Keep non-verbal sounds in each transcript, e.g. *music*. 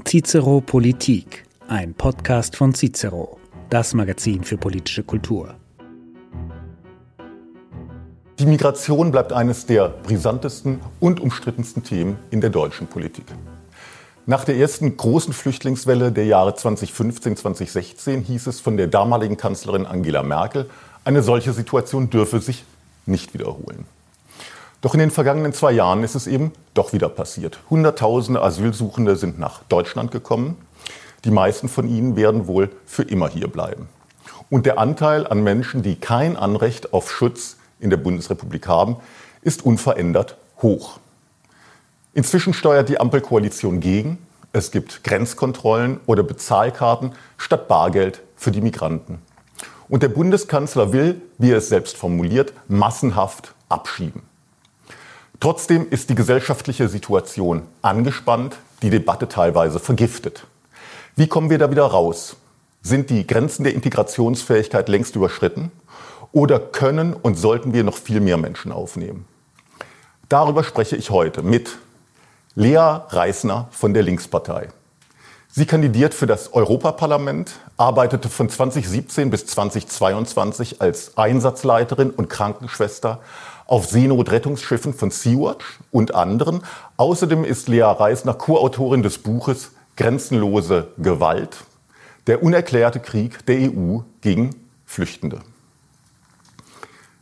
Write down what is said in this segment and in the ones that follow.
Cicero Politik, ein Podcast von Cicero, das Magazin für politische Kultur. Die Migration bleibt eines der brisantesten und umstrittensten Themen in der deutschen Politik. Nach der ersten großen Flüchtlingswelle der Jahre 2015, 2016 hieß es von der damaligen Kanzlerin Angela Merkel, eine solche Situation dürfe sich nicht wiederholen. Doch in den vergangenen zwei Jahren ist es eben doch wieder passiert. Hunderttausende Asylsuchende sind nach Deutschland gekommen. Die meisten von ihnen werden wohl für immer hier bleiben. Und der Anteil an Menschen, die kein Anrecht auf Schutz in der Bundesrepublik haben, ist unverändert hoch. Inzwischen steuert die Ampelkoalition gegen. Es gibt Grenzkontrollen oder Bezahlkarten statt Bargeld für die Migranten. Und der Bundeskanzler will, wie er es selbst formuliert, massenhaft abschieben. Trotzdem ist die gesellschaftliche Situation angespannt, die Debatte teilweise vergiftet. Wie kommen wir da wieder raus? Sind die Grenzen der Integrationsfähigkeit längst überschritten? Oder können und sollten wir noch viel mehr Menschen aufnehmen? Darüber spreche ich heute mit Lea Reisner von der Linkspartei. Sie kandidiert für das Europaparlament, arbeitete von 2017 bis 2022 als Einsatzleiterin und Krankenschwester auf Seenotrettungsschiffen von Sea-Watch und anderen. Außerdem ist Lea Reisner Co-Autorin des Buches Grenzenlose Gewalt, der unerklärte Krieg der EU gegen Flüchtende.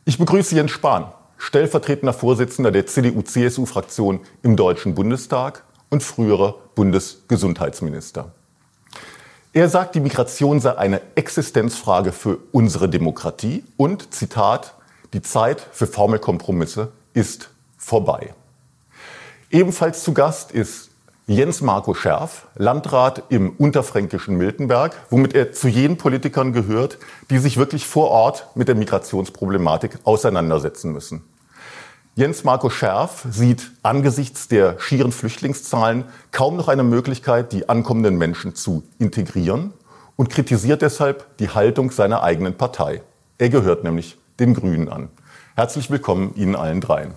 Ich begrüße Jens Spahn, stellvertretender Vorsitzender der CDU-CSU-Fraktion im Deutschen Bundestag und früherer Bundesgesundheitsminister. Er sagt, die Migration sei eine Existenzfrage für unsere Demokratie und, Zitat, die Zeit für Formelkompromisse ist vorbei. Ebenfalls zu Gast ist Jens Marco Scherf, Landrat im unterfränkischen Miltenberg, womit er zu jenen Politikern gehört, die sich wirklich vor Ort mit der Migrationsproblematik auseinandersetzen müssen. Jens Marco Scherf sieht angesichts der schieren Flüchtlingszahlen kaum noch eine Möglichkeit, die ankommenden Menschen zu integrieren und kritisiert deshalb die Haltung seiner eigenen Partei. Er gehört nämlich den Grünen an. Herzlich willkommen Ihnen allen dreien.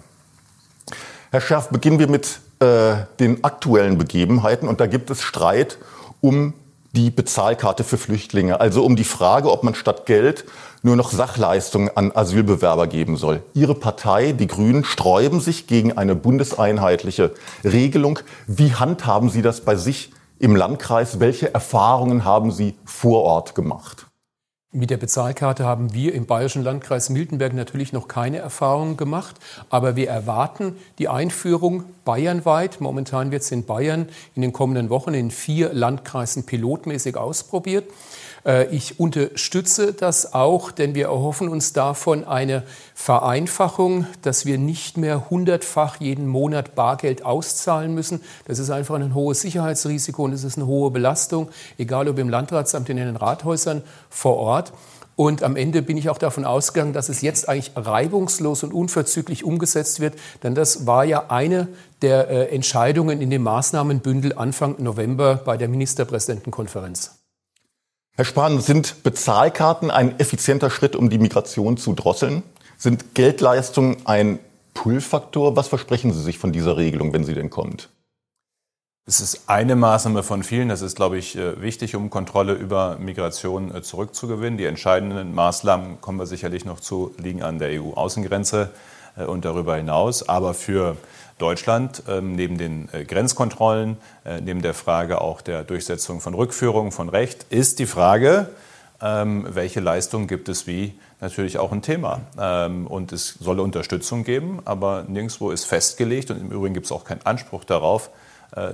Herr Scherf, beginnen wir mit äh, den aktuellen Begebenheiten. Und da gibt es Streit um die Bezahlkarte für Flüchtlinge, also um die Frage, ob man statt Geld nur noch Sachleistungen an Asylbewerber geben soll. Ihre Partei, die Grünen, sträuben sich gegen eine bundeseinheitliche Regelung. Wie handhaben Sie das bei sich im Landkreis? Welche Erfahrungen haben Sie vor Ort gemacht? Mit der Bezahlkarte haben wir im bayerischen Landkreis Miltenberg natürlich noch keine Erfahrungen gemacht, aber wir erwarten die Einführung bayernweit. Momentan wird es in Bayern in den kommenden Wochen in vier Landkreisen pilotmäßig ausprobiert. Äh, ich unterstütze das auch, denn wir erhoffen uns davon eine Vereinfachung, dass wir nicht mehr hundertfach jeden Monat Bargeld auszahlen müssen. Das ist einfach ein hohes Sicherheitsrisiko und es ist eine hohe Belastung, egal ob im Landratsamt, in den Rathäusern vor Ort. Und am Ende bin ich auch davon ausgegangen, dass es jetzt eigentlich reibungslos und unverzüglich umgesetzt wird. Denn das war ja eine der äh, Entscheidungen in dem Maßnahmenbündel Anfang November bei der Ministerpräsidentenkonferenz. Herr Spahn, sind Bezahlkarten ein effizienter Schritt, um die Migration zu drosseln? Sind Geldleistungen ein Pull-Faktor? Was versprechen Sie sich von dieser Regelung, wenn sie denn kommt? Es ist eine Maßnahme von vielen. Das ist, glaube ich, äh, wichtig, um Kontrolle über Migration äh, zurückzugewinnen. Die entscheidenden Maßnahmen kommen wir sicherlich noch zu, liegen an der EU-Außengrenze äh, und darüber hinaus. Aber für Deutschland ähm, neben den Grenzkontrollen, neben der Frage auch der Durchsetzung von Rückführung von Recht, ist die Frage, ähm, welche Leistung gibt es wie, natürlich auch ein Thema. Ähm, und es soll Unterstützung geben, aber nirgendwo ist festgelegt und im Übrigen gibt es auch keinen Anspruch darauf,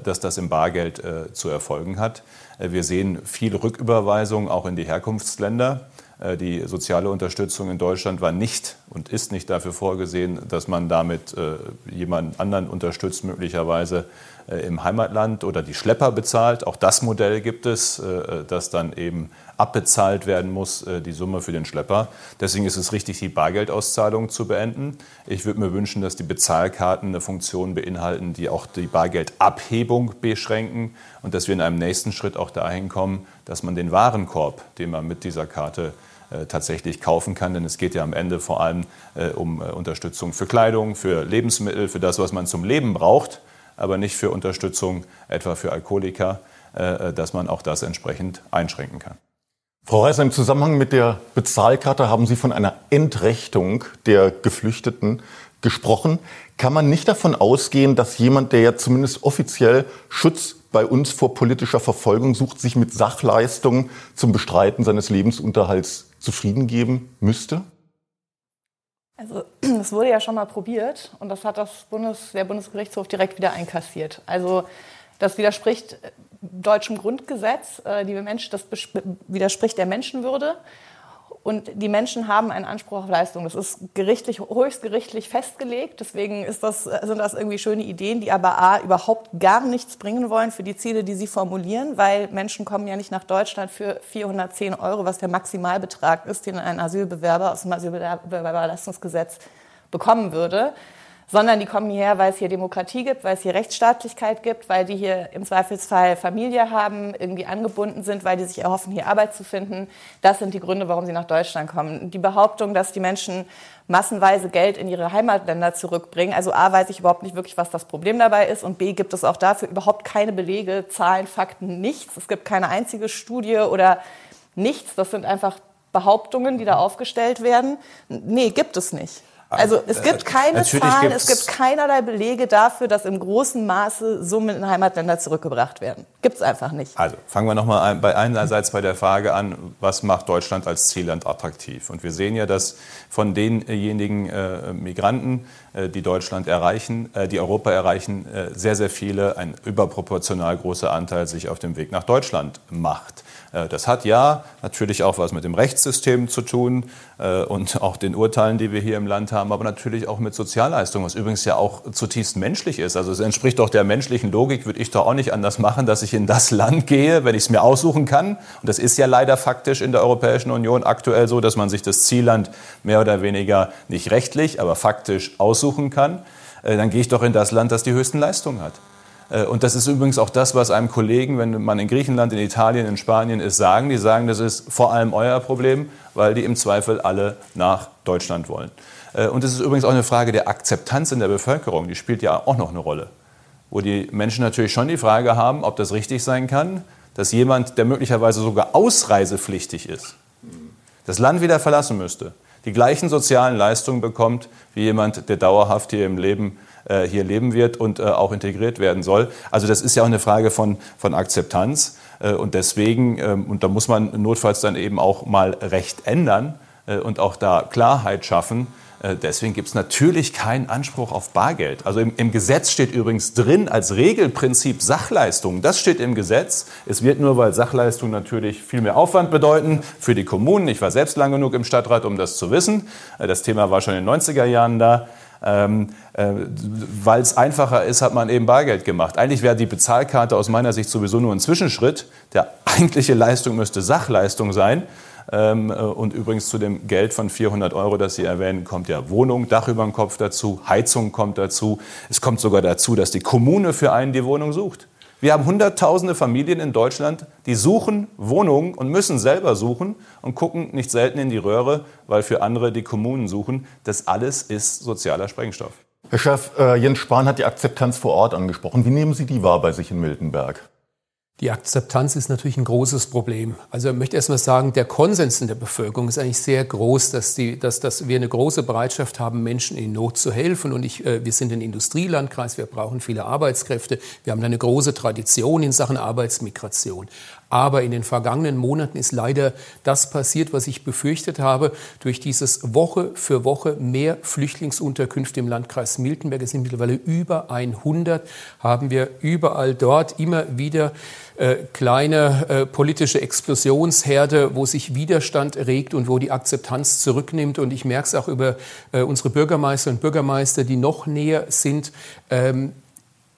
dass das im Bargeld zu erfolgen hat. Wir sehen viele Rücküberweisungen auch in die Herkunftsländer. Äh, die soziale Unterstützung in Deutschland war nicht und ist nicht dafür vorgesehen, dass man damit äh, jemanden anderen unterstützt, möglicherweise äh, im Heimatland oder die Schlepper bezahlt. Auch das Modell gibt es, dass dann eben abbezahlt werden muss, die Summe für den Schlepper. Deswegen ist es richtig, die Bargeldauszahlung zu beenden. Ich würde mir wünschen, dass die Bezahlkarten eine Funktion beinhalten, die auch die Bargeldabhebung beschränken und dass wir in einem nächsten Schritt auch dahin kommen, dass man den Warenkorb, den man mit dieser Karte äh, tatsächlich kaufen kann. Denn es geht ja am Ende vor allem äh, um äh, Unterstützung für Kleidung, für Lebensmittel, für das, was man zum Leben braucht. aber nicht für Unterstützung etwa für Alkoholiker, äh, dass man auch das entsprechend einschränken kann. Frau Reiser, im Zusammenhang mit der Bezahlkarte haben Sie von einer Entrechtung der Geflüchteten gesprochen. Kann man nicht davon ausgehen, dass jemand, der ja zumindest offiziell Schutz bei uns vor politischer Verfolgung sucht, sich mit Sachleistungen zum Bestreiten seines Lebensunterhalts zufrieden geben müsste? Also *clears throat* es wurde ja schon mal probiert und das hat das Bundes, der Bundesgerichtshof direkt wieder einkassiert. Also das widerspricht äh, deutschem Grundgesetz, äh, die Mensch, das widerspricht der Menschenwürde. Und die Menschen haben einen Anspruch auf Leistung. Das ist gerichtlich, höchstgerichtlich festgelegt. Deswegen das, sind das irgendwie schöne Ideen, die aber A, überhaupt gar nichts bringen wollen für die Ziele, die sie formulieren, weil Menschen kommen ja nicht nach Deutschland für 410 Euro, was der Maximalbetrag ist, den ein Asylbewerber aus dem Asylbewerberleistungsgesetz bekommen würde sondern die kommen hierher, weil es hier Demokratie gibt, weil es hier Rechtsstaatlichkeit gibt, weil die hier im Zweifelsfall Familie haben, irgendwie angebunden sind, weil die sich erhoffen, hier Arbeit zu finden. Das sind die Gründe, warum sie nach Deutschland kommen. Die Behauptung, dass die Menschen massenweise Geld in ihre Heimatländer zurückbringen. Also A, weiß ich überhaupt nicht wirklich, was das Problem dabei ist und B, gibt es auch dafür überhaupt keine Belege, Zahlen, Fakten, nichts. Es gibt keine einzige Studie oder nichts. Das sind einfach Behauptungen, die da aufgestellt werden. Nee, gibt es nicht. Also es gibt keine Zahlen, es gibt keinerlei Belege dafür, dass im großen Maße Summen in Heimatländer zurückgebracht werden. Gibt es einfach nicht. Also fangen wir nochmal bei einerseits bei der Frage an, was macht Deutschland als Zielland attraktiv? Und wir sehen ja, dass von denjenigen äh, Migranten, äh, die Deutschland erreichen, äh, die Europa erreichen, äh, sehr, sehr viele, ein überproportional großer Anteil sich auf dem Weg nach Deutschland macht. Äh, das hat ja natürlich auch was mit dem Rechtssystem zu tun äh, und auch den Urteilen, die wir hier im Land haben, aber natürlich auch mit Sozialleistungen, was übrigens ja auch zutiefst menschlich ist. Also es entspricht doch der menschlichen Logik, würde ich doch auch nicht anders machen, dass ich in das Land gehe, wenn ich es mir aussuchen kann. Und das ist ja leider faktisch in der Europäischen Union aktuell so, dass man sich das Zielland mehr oder weniger nicht rechtlich, aber faktisch aussuchen kann. Äh, dann gehe ich doch in das Land, das die höchsten Leistungen hat. Äh, und das ist übrigens auch das, was einem Kollegen, wenn man in Griechenland, in Italien, in Spanien ist, sagen. Die sagen, das ist vor allem euer Problem, weil die im Zweifel alle nach Deutschland wollen. Äh, und es ist übrigens auch eine Frage der Akzeptanz in der Bevölkerung. Die spielt ja auch noch eine Rolle. Wo die Menschen natürlich schon die Frage haben, ob das richtig sein kann, dass jemand, der möglicherweise sogar ausreisepflichtig ist, das Land wieder verlassen müsste, die gleichen sozialen Leistungen bekommt wie jemand, der dauerhaft hier im Leben äh, hier leben wird und äh, auch integriert werden soll. Also das ist ja auch eine Frage von, von Akzeptanz. Äh, und deswegen, ähm, und da muss man notfalls dann eben auch mal Recht ändern und auch da Klarheit schaffen. Deswegen gibt es natürlich keinen Anspruch auf Bargeld. Also im, im, Gesetz steht übrigens drin als Regelprinzip Sachleistung. Das steht im Gesetz. Es wird nur, weil Sachleistung natürlich viel mehr Aufwand bedeuten für die Kommunen. Ich war selbst lang genug im Stadtrat, um das zu wissen. Das Thema war schon in den 90er Jahren da. Ähm, äh, Weil es einfacher ist, hat man eben Bargeld gemacht. Eigentlich wäre die Bezahlkarte aus meiner Sicht sowieso nur ein Zwischenschritt. Der eigentliche Leistung müsste Sachleistung sein. Ähm, äh, und übrigens zu dem Geld von 400 Euro, das Sie erwähnen, kommt ja Wohnung, Dach über dem Kopf dazu, Heizung kommt dazu. Es kommt sogar dazu, dass die Kommune für einen die Wohnung sucht. Wir haben hunderttausende Familien in Deutschland, die suchen Wohnungen und müssen selber suchen und gucken nicht selten in die Röhre, weil für andere die Kommunen suchen. Das alles ist sozialer Sprengstoff. Herr Chef, äh, Jens Spahn hat die Akzeptanz vor Ort angesprochen. Wie nehmen Sie die wahr bei sich in Miltenberg? Die Akzeptanz ist natürlich ein großes Problem. Also ich möchte erst mal sagen, der Konsens in der Bevölkerung ist eigentlich sehr groß, dass, die, dass, dass wir eine große Bereitschaft haben, Menschen in Not zu helfen. Und ich, äh, wir sind ein Industrielandkreis, wir brauchen viele Arbeitskräfte. Wir haben eine große Tradition in Sachen Arbeitsmigration. Aber in den vergangenen Monaten ist leider das passiert, was ich befürchtet habe. Durch dieses Woche für Woche mehr Flüchtlingsunterkünfte im Landkreis Miltenberg, es sind mittlerweile über 100, haben wir überall dort immer wieder äh, kleine äh, politische Explosionsherde, wo sich Widerstand regt und wo die Akzeptanz zurücknimmt. Und ich merke es auch über äh, unsere Bürgermeister und Bürgermeister, die noch näher sind. Ähm,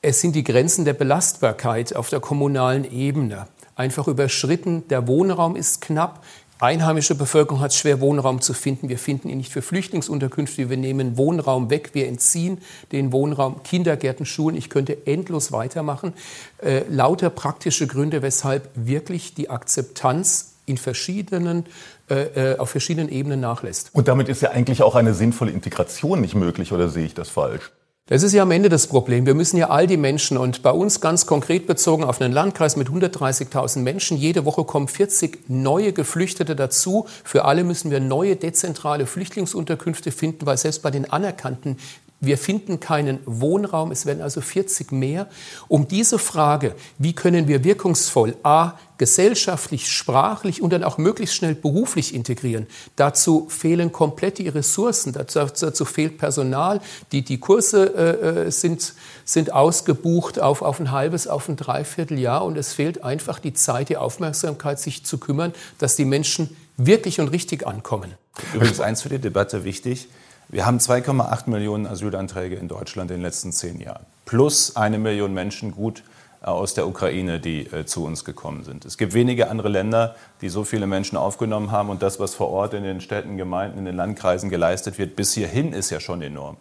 es sind die Grenzen der Belastbarkeit auf der kommunalen Ebene einfach überschritten. Der Wohnraum ist knapp. Einheimische Bevölkerung hat es schwer, Wohnraum zu finden. Wir finden ihn nicht für Flüchtlingsunterkünfte. Wir nehmen Wohnraum weg. Wir entziehen den Wohnraum. Kindergärten, Schulen. Ich könnte endlos weitermachen. Äh, lauter praktische Gründe, weshalb wirklich die Akzeptanz in verschiedenen, äh, äh, auf verschiedenen Ebenen nachlässt. Und damit ist ja eigentlich auch eine sinnvolle Integration nicht möglich, oder sehe ich das falsch? Das ist ja am Ende das Problem. Wir müssen ja all die Menschen und bei uns ganz konkret bezogen auf einen Landkreis mit 130.000 Menschen, jede Woche kommen 40 neue Geflüchtete dazu. Für alle müssen wir neue dezentrale Flüchtlingsunterkünfte finden, weil selbst bei den anerkannten wir finden keinen Wohnraum, es werden also 40 mehr. Um diese Frage, wie können wir wirkungsvoll A, gesellschaftlich, sprachlich und dann auch möglichst schnell beruflich integrieren, dazu fehlen komplett die Ressourcen, dazu, dazu fehlt Personal, die, die Kurse äh, äh, sind, sind ausgebucht auf, auf ein halbes, auf ein Dreivierteljahr und es fehlt einfach die Zeit, die Aufmerksamkeit, sich zu kümmern, dass die Menschen wirklich und richtig ankommen. Übrigens eins für die Debatte wichtig. Wir haben 2,8 Millionen Asylanträge in Deutschland in den letzten zehn Jahren. Plus eine Million Menschen gut äh, aus der Ukraine, die äh, zu uns gekommen sind. Es gibt wenige andere Länder, die so viele Menschen aufgenommen haben. Und das, was vor Ort in den Städten, Gemeinden, in den Landkreisen geleistet wird, bis hierhin ist ja schon enorm.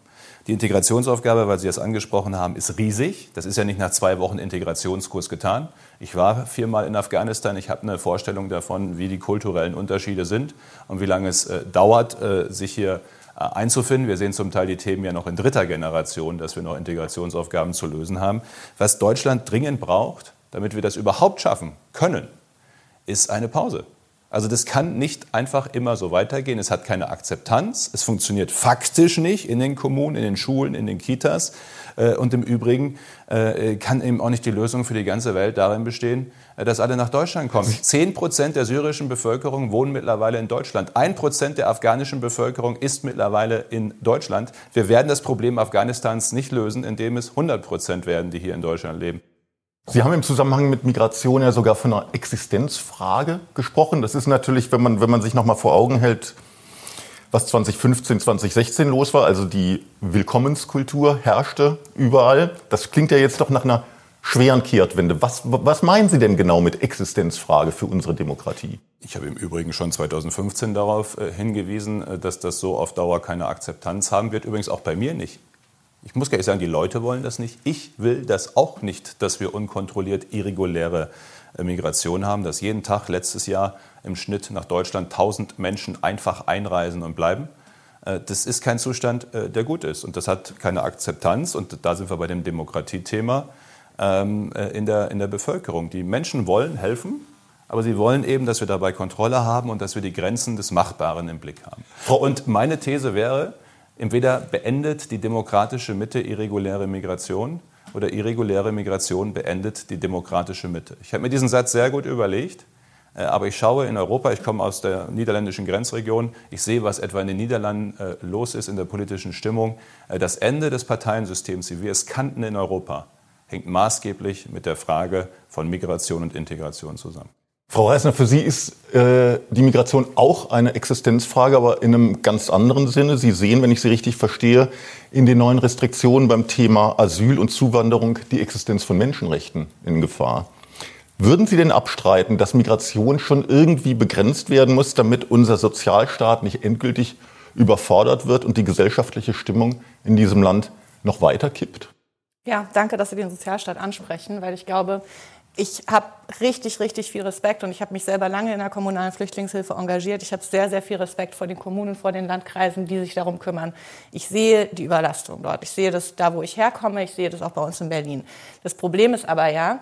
Die Integrationsaufgabe, weil Sie das angesprochen haben, ist riesig. Das ist ja nicht nach zwei Wochen Integrationskurs getan. Ich war viermal in Afghanistan. Ich habe eine Vorstellung davon, wie die kulturellen Unterschiede sind und wie lange es äh, dauert, sich hier einzufinden. Wir sehen zum Teil die Themen ja noch in dritter Generation, dass wir noch Integrationsaufgaben zu lösen haben. Was Deutschland dringend braucht, damit wir das überhaupt schaffen können, ist eine Pause. Also das kann nicht einfach immer so weitergehen. Es hat keine Akzeptanz. Es funktioniert faktisch nicht in den Kommunen, in den Schulen, in den Kitas. Äh, und im Übrigen äh, kann eben auch nicht die Lösung für die ganze Welt darin bestehen, äh, dass alle nach Deutschland kommen. Zehn Prozent der syrischen Bevölkerung wohnen mittlerweile in Deutschland. Ein Prozent der afghanischen Bevölkerung ist mittlerweile in Deutschland. Wir werden das Problem Afghanistans nicht lösen, indem es 100 Prozent werden, die hier in Deutschland leben. Sie haben im Zusammenhang mit Migration ja sogar von einer Existenzfrage gesprochen. Das ist natürlich, wenn man, wenn man sich noch mal vor Augen hält, was 2015, 2016 los war. Also die Willkommenskultur herrschte überall. Das klingt ja jetzt doch nach einer schweren Kehrtwende. Was, was meinen Sie denn genau mit Existenzfrage für unsere Demokratie? Ich habe im Übrigen schon 2015 darauf äh, hingewiesen, äh, dass das so auf Dauer keine Akzeptanz haben wird. Übrigens auch bei mir nicht. Ich muss gar nicht sagen, die Leute wollen das nicht. Ich will das auch nicht, dass wir unkontrolliert irreguläre äh, Migration haben, dass jeden Tag letztes Jahr im Schnitt nach Deutschland 1000 Menschen einfach einreisen und bleiben. Äh, das ist kein Zustand, äh, der gut ist. Und das hat keine Akzeptanz. Und da sind wir bei dem Demokratiethema ähm, in der, in der Bevölkerung. Die Menschen wollen helfen, aber sie wollen eben, dass wir dabei Kontrolle haben und dass wir die Grenzen des Machbaren im Blick haben. Und meine These wäre, entweder beendet die demokratische Mitte irreguläre Migration oder irreguläre Migration beendet die demokratische Mitte. Ich habe mir diesen Satz sehr gut überlegt, äh, aber ich schaue in Europa, ich komme aus der niederländischen Grenzregion, ich sehe, was etwa in den Niederlanden äh, los ist in der politischen Stimmung. Äh, das Ende des Parteiensystems, wie wir es kannten in Europa, hängt maßgeblich mit der Frage von Migration und Integration zusammen. Frau Reisner, für Sie ist äh, die Migration auch eine Existenzfrage, aber in einem ganz anderen Sinne. Sie sehen, wenn ich Sie richtig verstehe, in den neuen Restriktionen beim Thema Asyl und Zuwanderung die Existenz von Menschenrechten in Gefahr. Würden Sie denn abstreiten, dass Migration schon irgendwie begrenzt werden muss, damit unser Sozialstaat nicht endgültig überfordert wird und die gesellschaftliche Stimmung in diesem Land noch weiter kippt? Ja, danke, dass Sie den Sozialstaat ansprechen, weil ich glaube, ich habe richtig, richtig viel Respekt und ich habe mich selber lange in der kommunalen Flüchtlingshilfe engagiert. Ich habe sehr, sehr viel Respekt vor den Kommunen, vor den Landkreisen, die sich darum kümmern. Ich sehe die Überlastung dort. Ich sehe das da, wo ich herkomme. Ich sehe das auch bei uns in Berlin. Das Problem ist aber ja,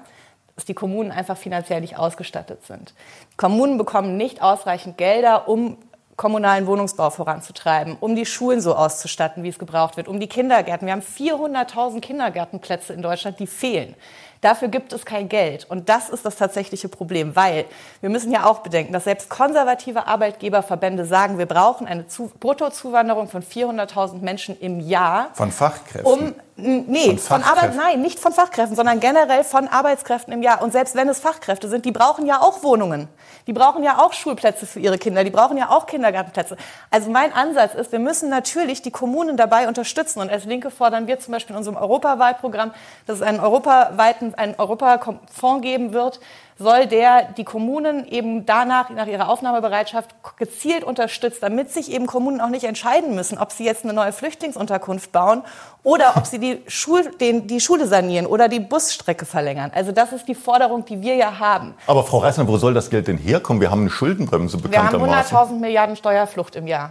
dass die Kommunen einfach finanziell nicht ausgestattet sind. Die Kommunen bekommen nicht ausreichend Gelder, um kommunalen Wohnungsbau voranzutreiben, um die Schulen so auszustatten, wie es gebraucht wird, um die Kindergärten. Wir haben 400.000 Kindergartenplätze in Deutschland, die fehlen. Dafür gibt es kein Geld. Und das ist das tatsächliche Problem, weil wir müssen ja auch bedenken, dass selbst konservative Arbeitgeberverbände sagen, wir brauchen eine Zu Bruttozuwanderung von 400.000 Menschen im Jahr. Von Fachkräften? Um, nee, von, von Arbeit, nein, nicht von Fachkräften, sondern generell von Arbeitskräften im Jahr. Und selbst wenn es Fachkräfte sind, die brauchen ja auch Wohnungen. Die brauchen ja auch Schulplätze für ihre Kinder. Die brauchen ja auch Kindergartenplätze. Also mein Ansatz ist, wir müssen natürlich die Kommunen dabei unterstützen. Und als Linke fordern wir zum Beispiel in unserem Europawahlprogramm, dass es einen europaweiten einen Europafonds geben wird, soll der die Kommunen eben danach, nach ihrer Aufnahmebereitschaft gezielt unterstützt, damit sich eben Kommunen auch nicht entscheiden müssen, ob sie jetzt eine neue Flüchtlingsunterkunft bauen oder ob sie die, Schul den, die Schule sanieren oder die Busstrecke verlängern. Also das ist die Forderung, die wir ja haben. Aber Frau Reisner, wo soll das Geld denn herkommen? Wir haben eine Schuldenbremse bekanntermaßen. Wir haben 100.000 Milliarden Steuerflucht im Jahr.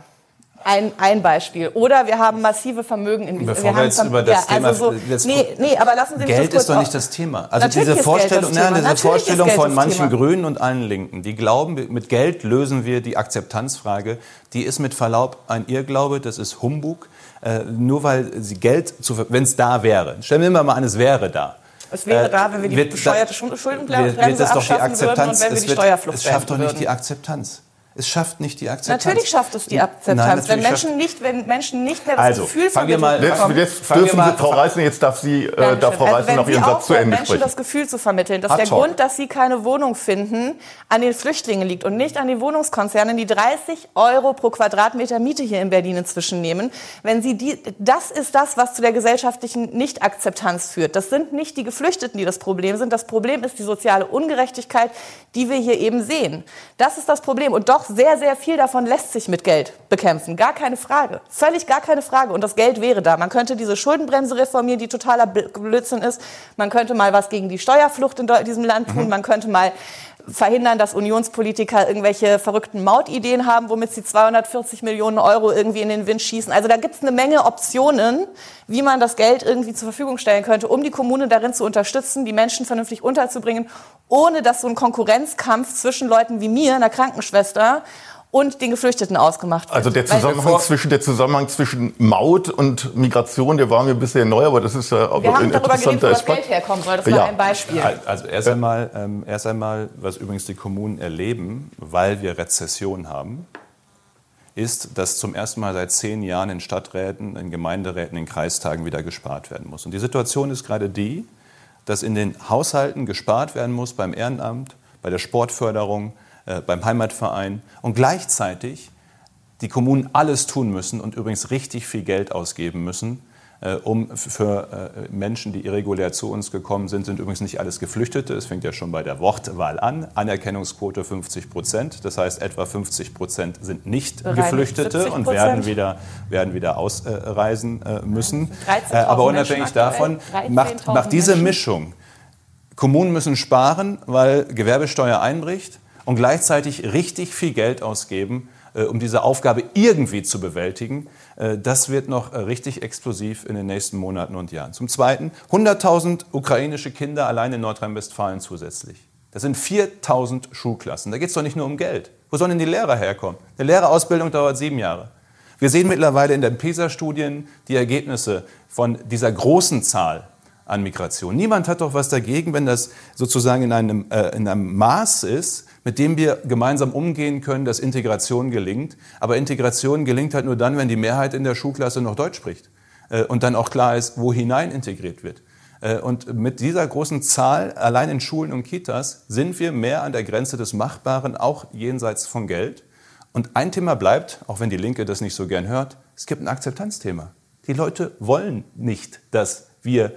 Ein, ein Beispiel. Oder wir haben massive Vermögen in Bevor wir, wir jetzt über das ja, Thema, also so, nee, nee, aber lassen Sie mich Geld ist doch nicht das Thema. Also Natürlich diese Vorstellung, nein, diese Natürlich Vorstellung von manchen Thema. Grünen und allen Linken, die glauben, mit Geld lösen wir die Akzeptanzfrage, die ist mit Verlaub ein Irrglaube, das ist Humbug. Äh, nur weil sie Geld, wenn es da wäre, stellen wir mal an, es wäre da. Es wäre Äh, da, wenn wir die besteuerte Schuldenbremse abschaffen würden und wenn wir die Steuerflucht Es schafft doch nicht die. Akzeptanz. Es schafft nicht die Akzeptanz. Natürlich schafft es die Akzeptanz. Nein, wenn, Menschen nicht, wenn Menschen nicht mehr das Also, Gefühl fangen wir mal- Jetzt, jetzt Fangen wir dürfen mal- Sie, Frau Reißen, jetzt darf sie, äh, darf Frau Also Reißen wenn noch Sie Ihren Satz zu Ende Menschen sprechen. das Gefühl zu vermitteln, dass Ah, der toll. Grund, dass sie keine Wohnung finden, an den Flüchtlingen liegt und nicht an den Wohnungskonzernen, die 30 Euro pro Quadratmeter Miete hier in Berlin inzwischen nehmen. Wenn Sie die, das ist das, was zu der gesellschaftlichen Nichtakzeptanz führt. Das sind nicht die Geflüchteten, die das Problem sind. Das Problem ist die soziale Ungerechtigkeit, die wir hier eben sehen. Das ist das Problem. Und doch sehr, sehr viel davon lässt sich mit Geld bekämpfen. Gar keine Frage. Völlig gar keine Frage. Und das Geld wäre da. Man könnte diese Schuldenbremse reformieren, die totaler Bl- Blödsinn ist. Man könnte mal was gegen die Steuerflucht in diesem Land tun. Man könnte mal verhindern, dass Unionspolitiker irgendwelche verrückten Mautideen haben, womit sie 240 Millionen Euro irgendwie in den Wind schießen. Also da gibt es eine Menge Optionen, wie man das Geld irgendwie zur Verfügung stellen könnte, um die Kommune darin zu unterstützen, die Menschen vernünftig unterzubringen, ohne dass so ein Konkurrenzkampf zwischen Leuten wie mir, einer Krankenschwester, und den Geflüchteten ausgemacht wird. Also der Weil- Zusammenhang zwischen, der Zusammenhang zwischen Maut und Migration, der war mir bisher neu, aber das ist ja auch wir haben ein darüber geredet, wo interessanter das. Geld herkommen soll. Das Ja. war ein Beispiel. Also erst einmal, ähm, erst einmal, was übrigens die Kommunen erleben, weil wir Rezession haben, ist, dass zum ersten Mal seit zehn Jahren in Stadträten, in Gemeinderäten, in Kreistagen wieder gespart werden muss. Und die Situation ist gerade die, dass in den Haushalten gespart werden muss beim Ehrenamt, bei der Sportförderung, äh, beim Heimatverein und gleichzeitig die Kommunen alles tun müssen und übrigens richtig viel Geld ausgeben müssen, äh, um für äh, Menschen, die irregulär zu uns gekommen sind, sind übrigens nicht alles Geflüchtete. Es fängt ja schon bei der Wortwahl an. Anerkennungsquote 50 Prozent. Das heißt, etwa 50 Prozent sind nicht Bereinigt Geflüchtete 70 und werden wieder, werden wieder ausreisen äh, müssen. 13.000 Äh, aber unabhängig davon 13.000 macht, macht diese. Mischung Kommunen müssen sparen, weil Gewerbesteuer einbricht und gleichzeitig richtig viel Geld ausgeben, äh, um diese Aufgabe irgendwie zu bewältigen. Äh, Das wird noch äh, richtig explosiv in den nächsten Monaten und Jahren. Zum Zweiten 100.000 ukrainische Kinder allein in Nordrhein-Westfalen zusätzlich. Das sind 4.000 Schulklassen. Da geht es doch nicht nur um Geld. Wo sollen denn die Lehrer herkommen? Eine Lehrerausbildung dauert sieben Jahre. Wir sehen mittlerweile in den PISA-Studien die Ergebnisse von dieser großen Zahl an Migration. Niemand hat doch was dagegen, wenn das sozusagen in einem, äh, in einem Maß ist, mit dem wir gemeinsam umgehen können, dass Integration gelingt. Aber Integration gelingt halt nur dann, wenn die Mehrheit in der Schulklasse noch Deutsch spricht äh, und dann auch klar ist, wo hinein integriert wird. Äh, Und mit dieser großen Zahl, allein in Schulen und Kitas, sind wir mehr an der Grenze des Machbaren, auch jenseits von Geld. Und ein Thema bleibt, auch wenn die Linke das nicht so gern hört, es gibt ein Akzeptanzthema. Die Leute wollen nicht, dass wir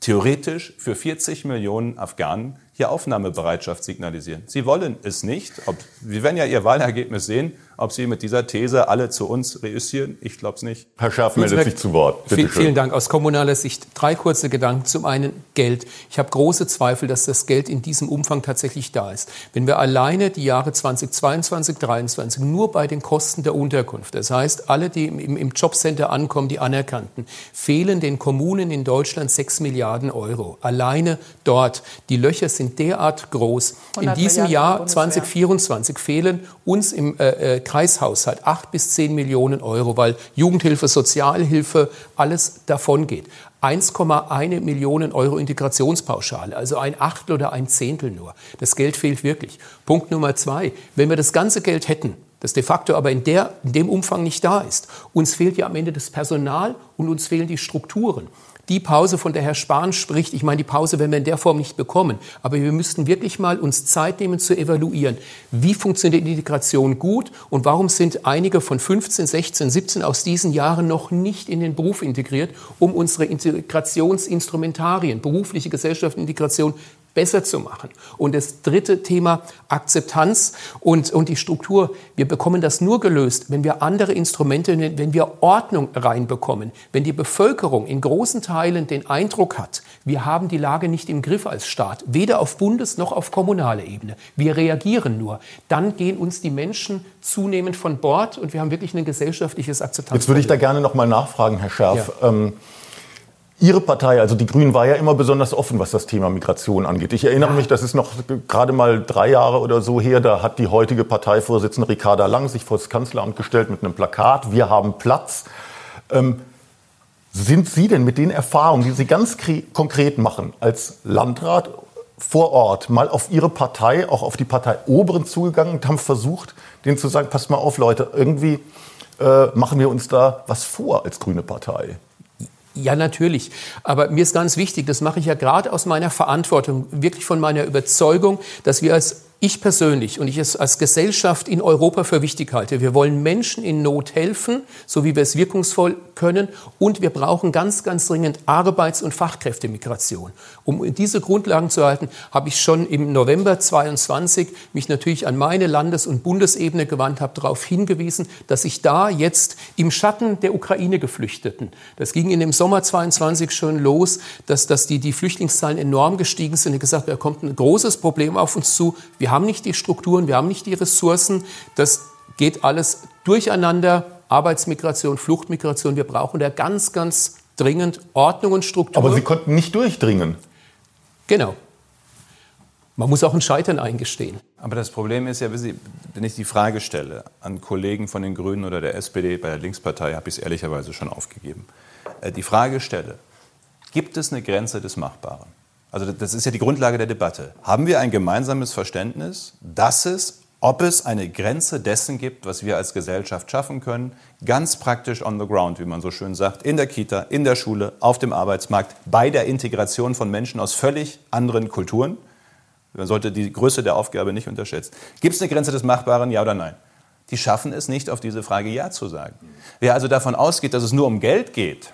theoretisch für 40 Millionen Afghanen hier Aufnahmebereitschaft signalisieren. Sie wollen es nicht. Ob, wir werden ja Ihr Wahlergebnis sehen, ob Sie mit dieser These alle zu uns reüssieren. Ich glaube es nicht. Herr Schaaf meldet sich zu Wort. Bitte Viel, schön. vielen Dank. Aus kommunaler Sicht drei kurze Gedanken. Zum einen Geld. Ich habe große Zweifel, dass das Geld in diesem Umfang tatsächlich da ist. Wenn wir alleine die Jahre 2022, 2023 nur bei den Kosten der Unterkunft, das heißt alle, die im, im Jobcenter ankommen, die Anerkannten, fehlen den Kommunen in Deutschland 6 Milliarden Euro. Alleine dort. Die Löcher sind derart groß. In 100 diesem Milliarden Jahr Bundeswehr. 2024 fehlen uns im äh, äh, Kreishaushalt 8 bis 10 Millionen Euro, weil Jugendhilfe, Sozialhilfe, alles davon geht. 1,1 Millionen Euro Integrationspauschale, also ein Achtel oder ein Zehntel nur. Das Geld fehlt wirklich. Punkt Nummer zwei. Wenn wir das ganze Geld hätten, das de facto aber in, der, in dem Umfang nicht da ist, uns fehlt ja am Ende das Personal und uns fehlen die Strukturen. Die Pause, von der Herr Spahn spricht, ich meine, die Pause werden wir in der Form nicht bekommen. Aber wir müssten wirklich mal uns Zeit nehmen zu evaluieren, wie funktioniert die Integration gut und warum sind einige von 15, 16, 17 aus diesen Jahren noch nicht in den Beruf integriert, um unsere Integrationsinstrumentarien, berufliche Gesellschaftsintegration besser zu machen. Und das dritte Thema, Akzeptanz und, und die Struktur. Wir bekommen das nur gelöst, wenn wir andere Instrumente, wenn wir Ordnung reinbekommen, wenn die Bevölkerung in großen Teilen den Eindruck hat, Wir haben die Lage nicht im Griff als Staat, weder auf Bundes- noch auf kommunaler Ebene. Wir reagieren nur. Dann gehen uns die Menschen zunehmend von Bord und wir haben wirklich ein gesellschaftliches Akzeptanz. Jetzt würde ich da gerne noch mal nachfragen, Herr Scherf. Ja. Ähm, Ihre Partei, also die Grünen, war ja immer besonders offen, was das Thema Migration angeht. Ich erinnere ja. mich, das ist noch gerade mal drei Jahre oder so her, da hat die heutige Parteivorsitzende Ricarda Lang sich vor das Kanzleramt gestellt mit einem Plakat, wir haben Platz. Ähm, sind Sie denn mit den Erfahrungen, die Sie ganz konkret machen als Landrat vor Ort, mal auf Ihre Partei, auch auf die Partei Oberen zugegangen und haben versucht, denen zu sagen, passt mal auf Leute, irgendwie äh, machen wir uns da was vor als grüne Partei? Ja, natürlich. Aber mir ist ganz wichtig, das mache ich ja gerade aus meiner Verantwortung, wirklich von meiner Überzeugung, dass wir als ich persönlich und ich es als Gesellschaft in Europa für wichtig halte. Wir wollen Menschen in Not helfen, so wie wir es wirkungsvoll können. Und wir brauchen ganz, ganz dringend Arbeits- und Fachkräftemigration. Um diese Grundlagen zu erhalten, habe ich schon im November 22 mich natürlich an meine Landes- und Bundesebene gewandt, habe darauf hingewiesen, dass ich da jetzt im Schatten der Ukraine Geflüchteten, das ging in dem Sommer 22 schon los, dass, dass die, die Flüchtlingszahlen enorm gestiegen sind. Ich gesagt, da kommt ein großes Problem auf uns zu. Wir haben nicht die Strukturen, wir haben nicht die Ressourcen. Das geht alles durcheinander. Arbeitsmigration, Fluchtmigration. Wir brauchen da ganz, ganz dringend Ordnung und Struktur. Aber Sie konnten nicht durchdringen. Genau. Man muss auch ein Scheitern eingestehen. Aber das Problem ist ja, wenn ich die Frage stelle an Kollegen von den Grünen oder der SPD, bei der Linkspartei habe ich es ehrlicherweise schon aufgegeben. Äh, die Frage stelle, gibt es eine Grenze des Machbaren? Also das ist ja die Grundlage der Debatte. Haben wir ein gemeinsames Verständnis, dass es, ob es eine Grenze dessen gibt, was wir als Gesellschaft schaffen können, ganz praktisch on the ground, wie man so schön sagt, in der Kita, in der Schule, auf dem Arbeitsmarkt, bei der Integration von Menschen aus völlig anderen Kulturen? Man sollte die Größe der Aufgabe nicht unterschätzen. Gibt es eine Grenze des Machbaren, ja oder nein? Die schaffen es nicht, auf diese Frage Ja zu sagen. Wer also davon ausgeht, dass es nur um Geld geht,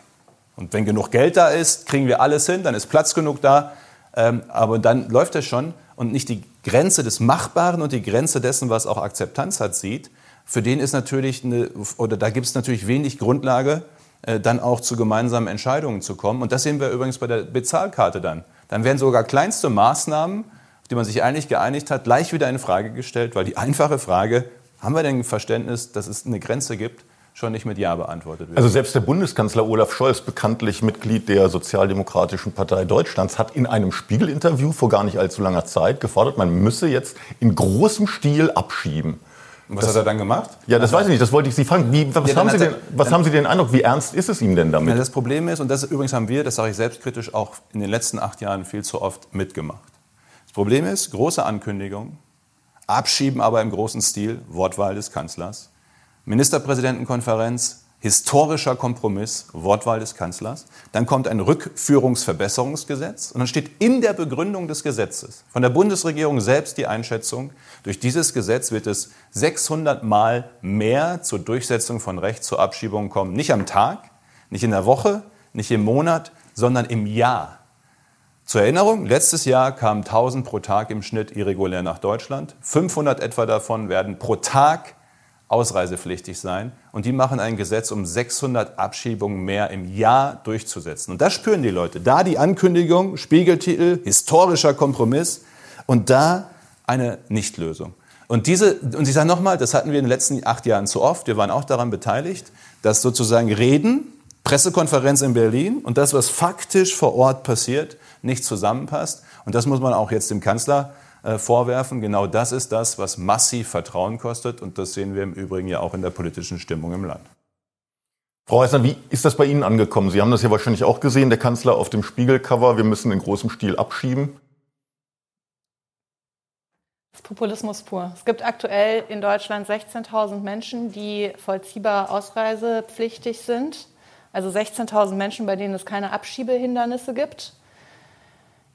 und wenn genug Geld da ist, kriegen wir alles hin, dann ist Platz genug da, aber dann läuft es schon und nicht die Grenze des Machbaren und die Grenze dessen, was auch Akzeptanz hat, sieht. Für den ist natürlich eine, oder da gibt es natürlich wenig Grundlage, äh, dann auch zu gemeinsamen Entscheidungen zu kommen. Und das sehen wir übrigens bei der Bezahlkarte dann. Dann werden sogar kleinste Maßnahmen, auf die man sich eigentlich geeinigt hat, gleich wieder in Frage gestellt, weil die einfache Frage, haben wir denn Verständnis, dass es eine Grenze gibt, schon nicht mit Ja beantwortet wird. Also selbst der Bundeskanzler Olaf Scholz, bekanntlich Mitglied der Sozialdemokratischen Partei Deutschlands, hat in einem Spiegelinterview vor gar nicht allzu langer Zeit gefordert, man müsse jetzt in großem Stil abschieben. Und was das, hat er dann gemacht? Ja, das weiß ich nicht. Das wollte ich Sie fragen. Wie, was, ja, haben, Sie denn, was haben Sie den Eindruck? Wie ernst ist es ihm denn damit? Ja, das Problem ist, und das übrigens haben wir, das sage ich selbstkritisch, auch in den letzten acht Jahren viel zu oft mitgemacht. Das Problem ist, große Ankündigungen, abschieben aber im großen Stil, Wortwahl des Kanzlers. Ministerpräsidentenkonferenz, historischer Kompromiss, Wortwahl des Kanzlers. Dann kommt ein Rückführungsverbesserungsgesetz und dann steht in der Begründung des Gesetzes von der Bundesregierung selbst die Einschätzung, durch dieses Gesetz wird es 600 Mal mehr zur Durchsetzung von Recht zur Abschiebung kommen. Nicht am Tag, nicht in der Woche, nicht im Monat, sondern im Jahr. Zur Erinnerung, letztes Jahr kamen 1000 pro Tag im Schnitt irregulär nach Deutschland. 500 etwa davon werden pro Tag ausreisepflichtig sein. Und die machen ein Gesetz, um 600 Abschiebungen mehr im Jahr durchzusetzen. Und das spüren die Leute. Da die Ankündigung, Spiegeltitel, historischer Kompromiss und da eine Nichtlösung. Und diese, und ich sage nochmal, das hatten wir in den letzten acht Jahren zu oft. Wir waren auch daran beteiligt, dass sozusagen Reden, Pressekonferenz in Berlin und das, was faktisch vor Ort passiert, nicht zusammenpasst. Und das muss man auch jetzt dem Kanzler vorwerfen. Genau das ist das, was massiv Vertrauen kostet. Und das sehen wir im Übrigen ja auch in der politischen Stimmung im Land. Frau Eisner, wie ist das bei Ihnen angekommen? Sie haben das ja wahrscheinlich auch gesehen, der Kanzler auf dem Spiegelcover, wir müssen in großem Stil abschieben. Das ist Populismus pur. Es gibt aktuell in Deutschland 16.000 Menschen, die vollziehbar ausreisepflichtig sind. Also 16.000 Menschen, bei denen es keine Abschiebehindernisse gibt.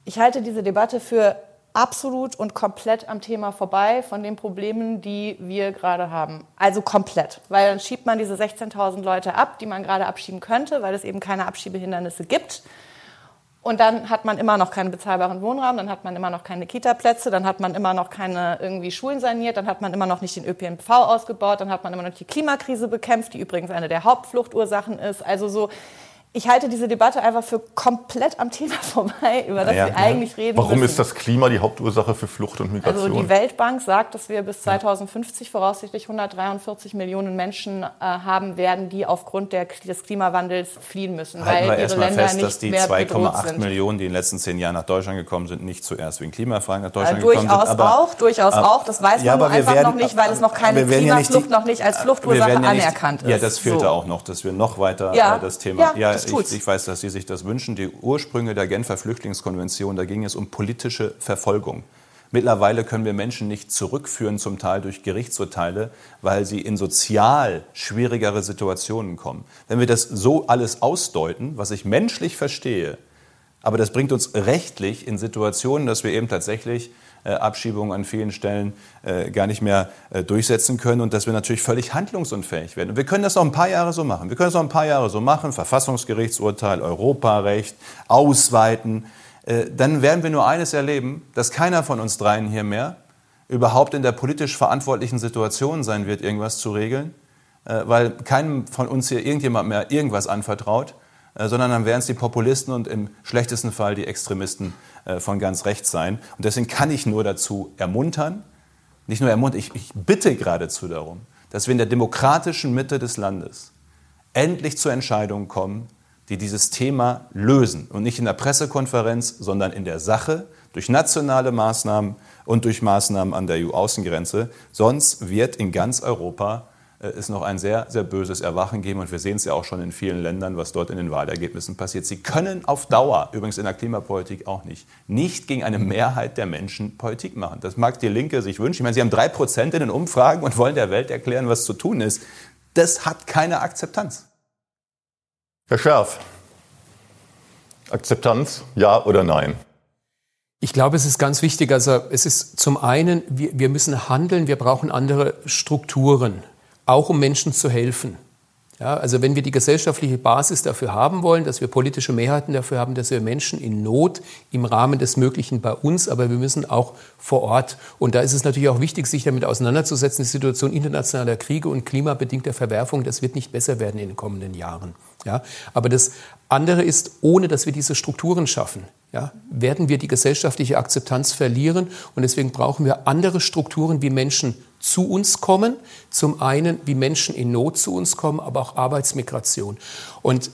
Ich halte diese Debatte für absolut und komplett am Thema vorbei von den Problemen, die wir gerade haben. Also komplett. Weil dann schiebt man diese 16.000 Leute ab, die man gerade abschieben könnte, weil es eben keine Abschiebehindernisse gibt. Und dann hat man immer noch keinen bezahlbaren Wohnraum, dann hat man immer noch keine Kita-Plätze, dann hat man immer noch keine irgendwie Schulen saniert, dann hat man immer noch nicht den ÖPNV ausgebaut, dann hat man immer noch die Klimakrise bekämpft, die übrigens eine der Hauptfluchtursachen ist. Also so, ich halte diese Debatte einfach für komplett am Thema *laughs* vorbei, über das ja, wir eigentlich reden Warum müssen. ist das Klima die Hauptursache für Flucht und Migration? Also die Weltbank sagt, dass wir bis 2050 voraussichtlich 143 Millionen Menschen äh, haben werden, die aufgrund der, des Klimawandels fliehen müssen, Halten weil wir ihre Länder fest, nicht dass die mehr bedroht 2,8 sind. Millionen, die in den letzten zehn Jahren nach Deutschland gekommen sind, nicht zuerst wegen Klimafragen nach Äh, Deutschland gekommen sind. durchaus auch, durchaus aber- auch. Das weiß man Ja, wir einfach werden- noch nicht, weil es noch keine werden ja nicht die- Klimaflucht noch nicht als Fluchtursache ja nicht- anerkannt ist. Ja, das fehlte So. auch noch, dass wir noch weiter Ja, äh, das Thema. ja, das ich, tut's. ich weiß, dass Sie sich das wünschen. Die Ursprünge der Genfer Flüchtlingskonvention, da ging es um politische Verfolgung. Mittlerweile können wir Menschen nicht zurückführen, zum Teil durch Gerichtsurteile, weil sie in sozial schwierigere Situationen kommen. Wenn wir das so alles ausdeuten, was ich menschlich verstehe, aber das bringt uns rechtlich in Situationen, dass wir eben tatsächlich Abschiebungen an vielen Stellen äh, gar nicht mehr äh, durchsetzen können und dass wir natürlich völlig handlungsunfähig werden. Und wir können das noch ein paar Jahre so machen. Wir können das noch ein paar Jahre so machen, Verfassungsgerichtsurteil, Europarecht, ausweiten. Äh, dann werden wir nur eines erleben, dass keiner von uns dreien hier mehr überhaupt in der politisch verantwortlichen Situation sein wird, irgendwas zu regeln, äh, weil keinem von uns hier irgendjemand mehr irgendwas anvertraut, äh, sondern dann werden es die Populisten und im schlechtesten Fall die Extremisten äh, von ganz rechts sein. Und deswegen kann ich nur dazu ermuntern, nicht nur ermuntern, ich, ich bitte geradezu darum, dass wir in der demokratischen Mitte des Landes endlich zu Entscheidungen kommen, die dieses Thema lösen. Und nicht in der Pressekonferenz, sondern in der Sache, durch nationale Maßnahmen und durch Maßnahmen an der EU-Außengrenze. Sonst wird in ganz Europa äh, es noch ein sehr, sehr böses Erwachen geben. Und wir sehen es ja auch schon in vielen Ländern, was dort in den Wahlergebnissen passiert. Sie können auf Dauer, übrigens in der Klimapolitik auch nicht, nicht gegen eine Mehrheit der Menschen Politik machen. Das mag die Linke sich wünschen. Ich meine, Sie haben drei Prozent in den Umfragen und wollen der Welt erklären, was zu tun ist. Das hat keine Akzeptanz. Herr Scherf, Akzeptanz, ja oder nein? Ich glaube, es ist ganz wichtig. Also es ist zum einen, wir, wir müssen handeln, wir brauchen andere Strukturen, auch um Menschen zu helfen. Ja, also wenn wir die gesellschaftliche Basis dafür haben wollen, dass wir politische Mehrheiten dafür haben, dass wir Menschen in Not im Rahmen des Möglichen bei uns, aber wir müssen auch vor Ort. Und da ist es natürlich auch wichtig, sich damit auseinanderzusetzen. Die Situation internationaler Kriege und klimabedingter Verwerfung, das wird nicht besser werden in den kommenden Jahren. Ja, aber das andere ist, ohne dass wir diese Strukturen schaffen, ja, werden wir die gesellschaftliche Akzeptanz verlieren. Und deswegen brauchen wir andere Strukturen, wie Menschen zu uns kommen. Zum einen, wie Menschen in Not zu uns kommen, aber auch Arbeitsmigration. Und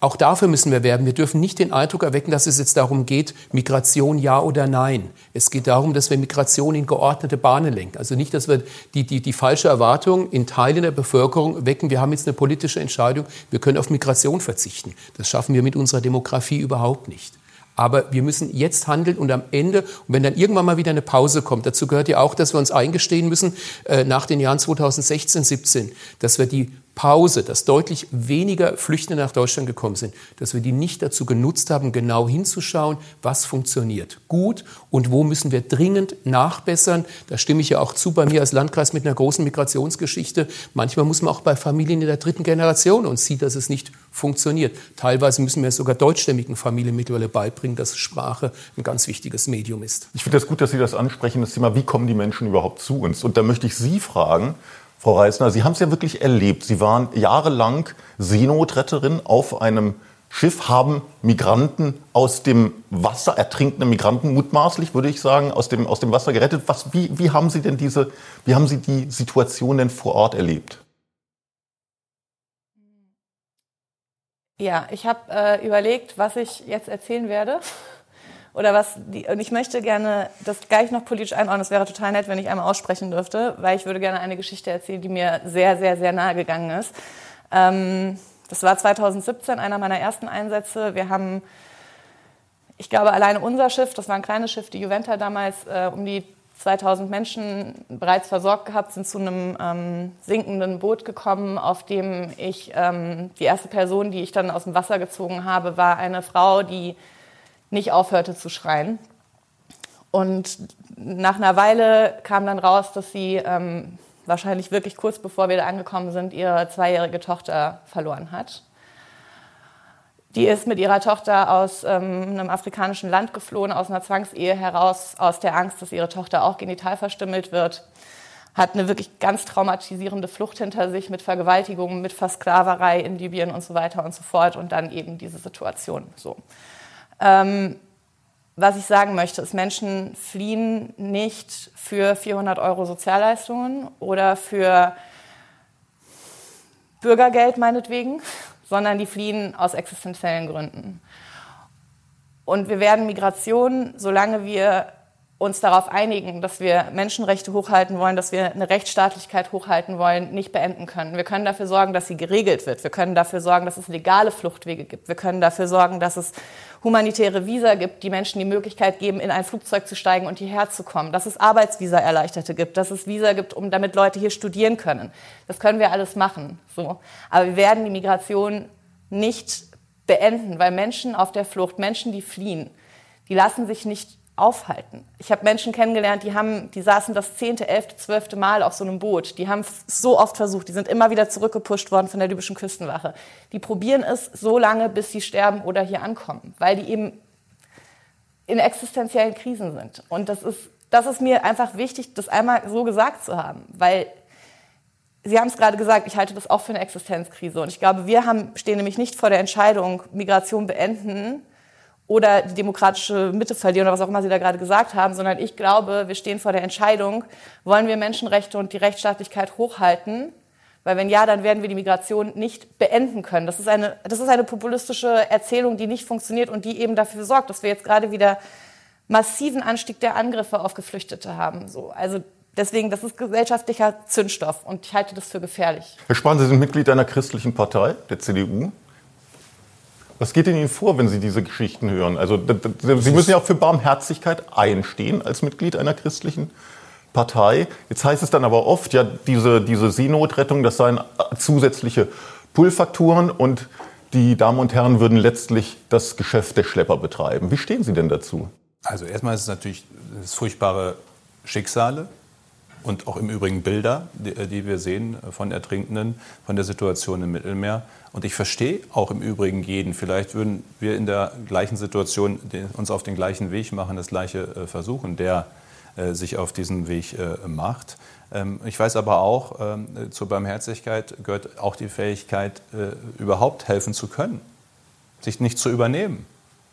auch dafür müssen wir werben. Wir dürfen nicht den Eindruck erwecken, dass es jetzt darum geht, Migration ja oder nein. Es geht darum, dass wir Migration in geordnete Bahnen lenken. Also nicht, dass wir die, die, die falsche Erwartung in Teilen der Bevölkerung wecken. Wir haben jetzt eine politische Entscheidung, wir können auf Migration verzichten. Das schaffen wir mit unserer Demografie überhaupt nicht. Aber wir müssen jetzt handeln und am Ende, und wenn dann irgendwann mal wieder eine Pause kommt, dazu gehört ja auch, dass wir uns eingestehen müssen, äh, nach den Jahren 2016, 17, dass wir die Pause, dass deutlich weniger Flüchtende nach Deutschland gekommen sind, dass wir die nicht dazu genutzt haben, genau hinzuschauen, was funktioniert gut und wo müssen wir dringend nachbessern. Da stimme ich ja auch zu bei mir als Landkreis mit einer großen Migrationsgeschichte. Manchmal muss man auch bei Familien in der dritten Generation und sieht, dass es nicht funktioniert. Teilweise müssen wir sogar deutschstämmigen Familien mittlerweile beibringen, dass Sprache ein ganz wichtiges Medium ist. Ich finde es das gut, dass Sie das ansprechen, das Thema, wie kommen die Menschen überhaupt zu uns? Und da möchte ich Sie fragen, Frau Reisner, Sie haben es ja wirklich erlebt. Sie waren jahrelang Seenotretterin auf einem Schiff, haben Migranten aus dem Wasser, ertrinkende Migranten mutmaßlich, würde ich sagen, aus dem, aus dem Wasser gerettet. Was, wie, wie haben Sie denn diese, wie haben Sie die Situation denn vor Ort erlebt? Ja, ich habe äh, überlegt, was ich jetzt erzählen werde. Oder was die, und ich möchte gerne das gleich noch politisch einordnen. Es wäre total nett, wenn ich einmal aussprechen dürfte, weil ich würde gerne eine Geschichte erzählen, die mir sehr, sehr, sehr nahe gegangen ist. Ähm, das war 2017 einer meiner ersten Einsätze. Wir haben, ich glaube, alleine unser Schiff, das war ein kleines Schiff, die Juventa damals, äh, um die 2000 Menschen bereits versorgt gehabt, sind zu einem ähm, sinkenden Boot gekommen, auf dem ich, ähm, die erste Person, die ich dann aus dem Wasser gezogen habe, war eine Frau, die nicht aufhörte zu schreien. Und nach einer Weile kam dann raus, dass sie ähm, wahrscheinlich wirklich kurz bevor wir da angekommen sind, ihre zweijährige Tochter verloren hat. Die ist mit ihrer Tochter aus ähm, einem afrikanischen Land geflohen, aus einer Zwangsehe heraus, aus der Angst, dass ihre Tochter auch genital verstümmelt wird. hat eine wirklich ganz traumatisierende Flucht hinter sich mit Vergewaltigungen, mit Versklaverei in Libyen und so weiter und so fort und dann eben diese Situation. So. Ähm, was ich sagen möchte, ist, Menschen fliehen nicht für 400 Euro Sozialleistungen oder für Bürgergeld meinetwegen, *laughs* sondern die fliehen aus existenziellen Gründen. Und wir werden Migration, solange wir uns darauf einigen, dass wir Menschenrechte hochhalten wollen, dass wir eine Rechtsstaatlichkeit hochhalten wollen, nicht beenden können. Wir können dafür sorgen, dass sie geregelt wird. Wir können dafür sorgen, dass es legale Fluchtwege gibt. Wir können dafür sorgen, dass es humanitäre Visa gibt, die Menschen die Möglichkeit geben, in ein Flugzeug zu steigen und hierher zu kommen. Dass es Arbeitsvisa erleichterte gibt, dass es Visa gibt, um damit Leute hier studieren können. Das können wir alles machen. So. Aber wir werden die Migration nicht beenden, weil Menschen auf der Flucht, Menschen, die fliehen, die lassen sich nicht aufhalten. Ich habe Menschen kennengelernt, die haben, die saßen das zehnte, elfte, zwölfte Mal auf so einem Boot. Die haben so oft versucht, die sind immer wieder zurückgepusht worden von der libyschen Küstenwache. Die probieren es so lange, bis sie sterben oder hier ankommen, weil die eben in existenziellen Krisen sind. Und das ist, das ist mir einfach wichtig, das einmal so gesagt zu haben, weil Sie haben es gerade gesagt, ich halte das auch für eine Existenzkrise. Und ich glaube, wir haben, stehen nämlich nicht vor der Entscheidung, Migration beenden oder die demokratische Mitte verlieren oder was auch immer Sie da gerade gesagt haben, sondern ich glaube, wir stehen vor der Entscheidung, wollen wir Menschenrechte und die Rechtsstaatlichkeit hochhalten? Weil wenn ja, dann werden wir die Migration nicht beenden können. Das ist eine, das ist eine populistische Erzählung, die nicht funktioniert und die eben dafür sorgt, dass wir jetzt gerade wieder massiven Anstieg der Angriffe auf Geflüchtete haben. So, also Deswegen, das ist gesellschaftlicher Zündstoff und ich halte das für gefährlich. Herr Spahn, Sie sind Mitglied einer christlichen Partei, der CDU. Was geht in Ihnen vor, wenn Sie diese Geschichten hören? Also Sie müssen ja auch für Barmherzigkeit einstehen als Mitglied einer christlichen Partei. Jetzt heißt es dann aber oft, ja, diese, diese Seenotrettung, das seien zusätzliche Pull-Faktoren und die Damen und Herren würden letztlich das Geschäft der Schlepper betreiben. Wie stehen Sie denn dazu? Also erstmal ist es natürlich das furchtbare Schicksale, und auch im Übrigen Bilder, die, die, wir sehen von Ertrinkenden, von der Situation im Mittelmeer. Und ich verstehe auch im Übrigen jeden. Vielleicht würden wir in der gleichen Situation uns auf den gleichen Weg machen, das gleiche äh, versuchen, der äh, sich auf diesen Weg äh, macht. Ähm, ich weiß aber auch, ähm, zur Barmherzigkeit gehört auch die Fähigkeit, überhaupt helfen zu können, sich nicht zu übernehmen.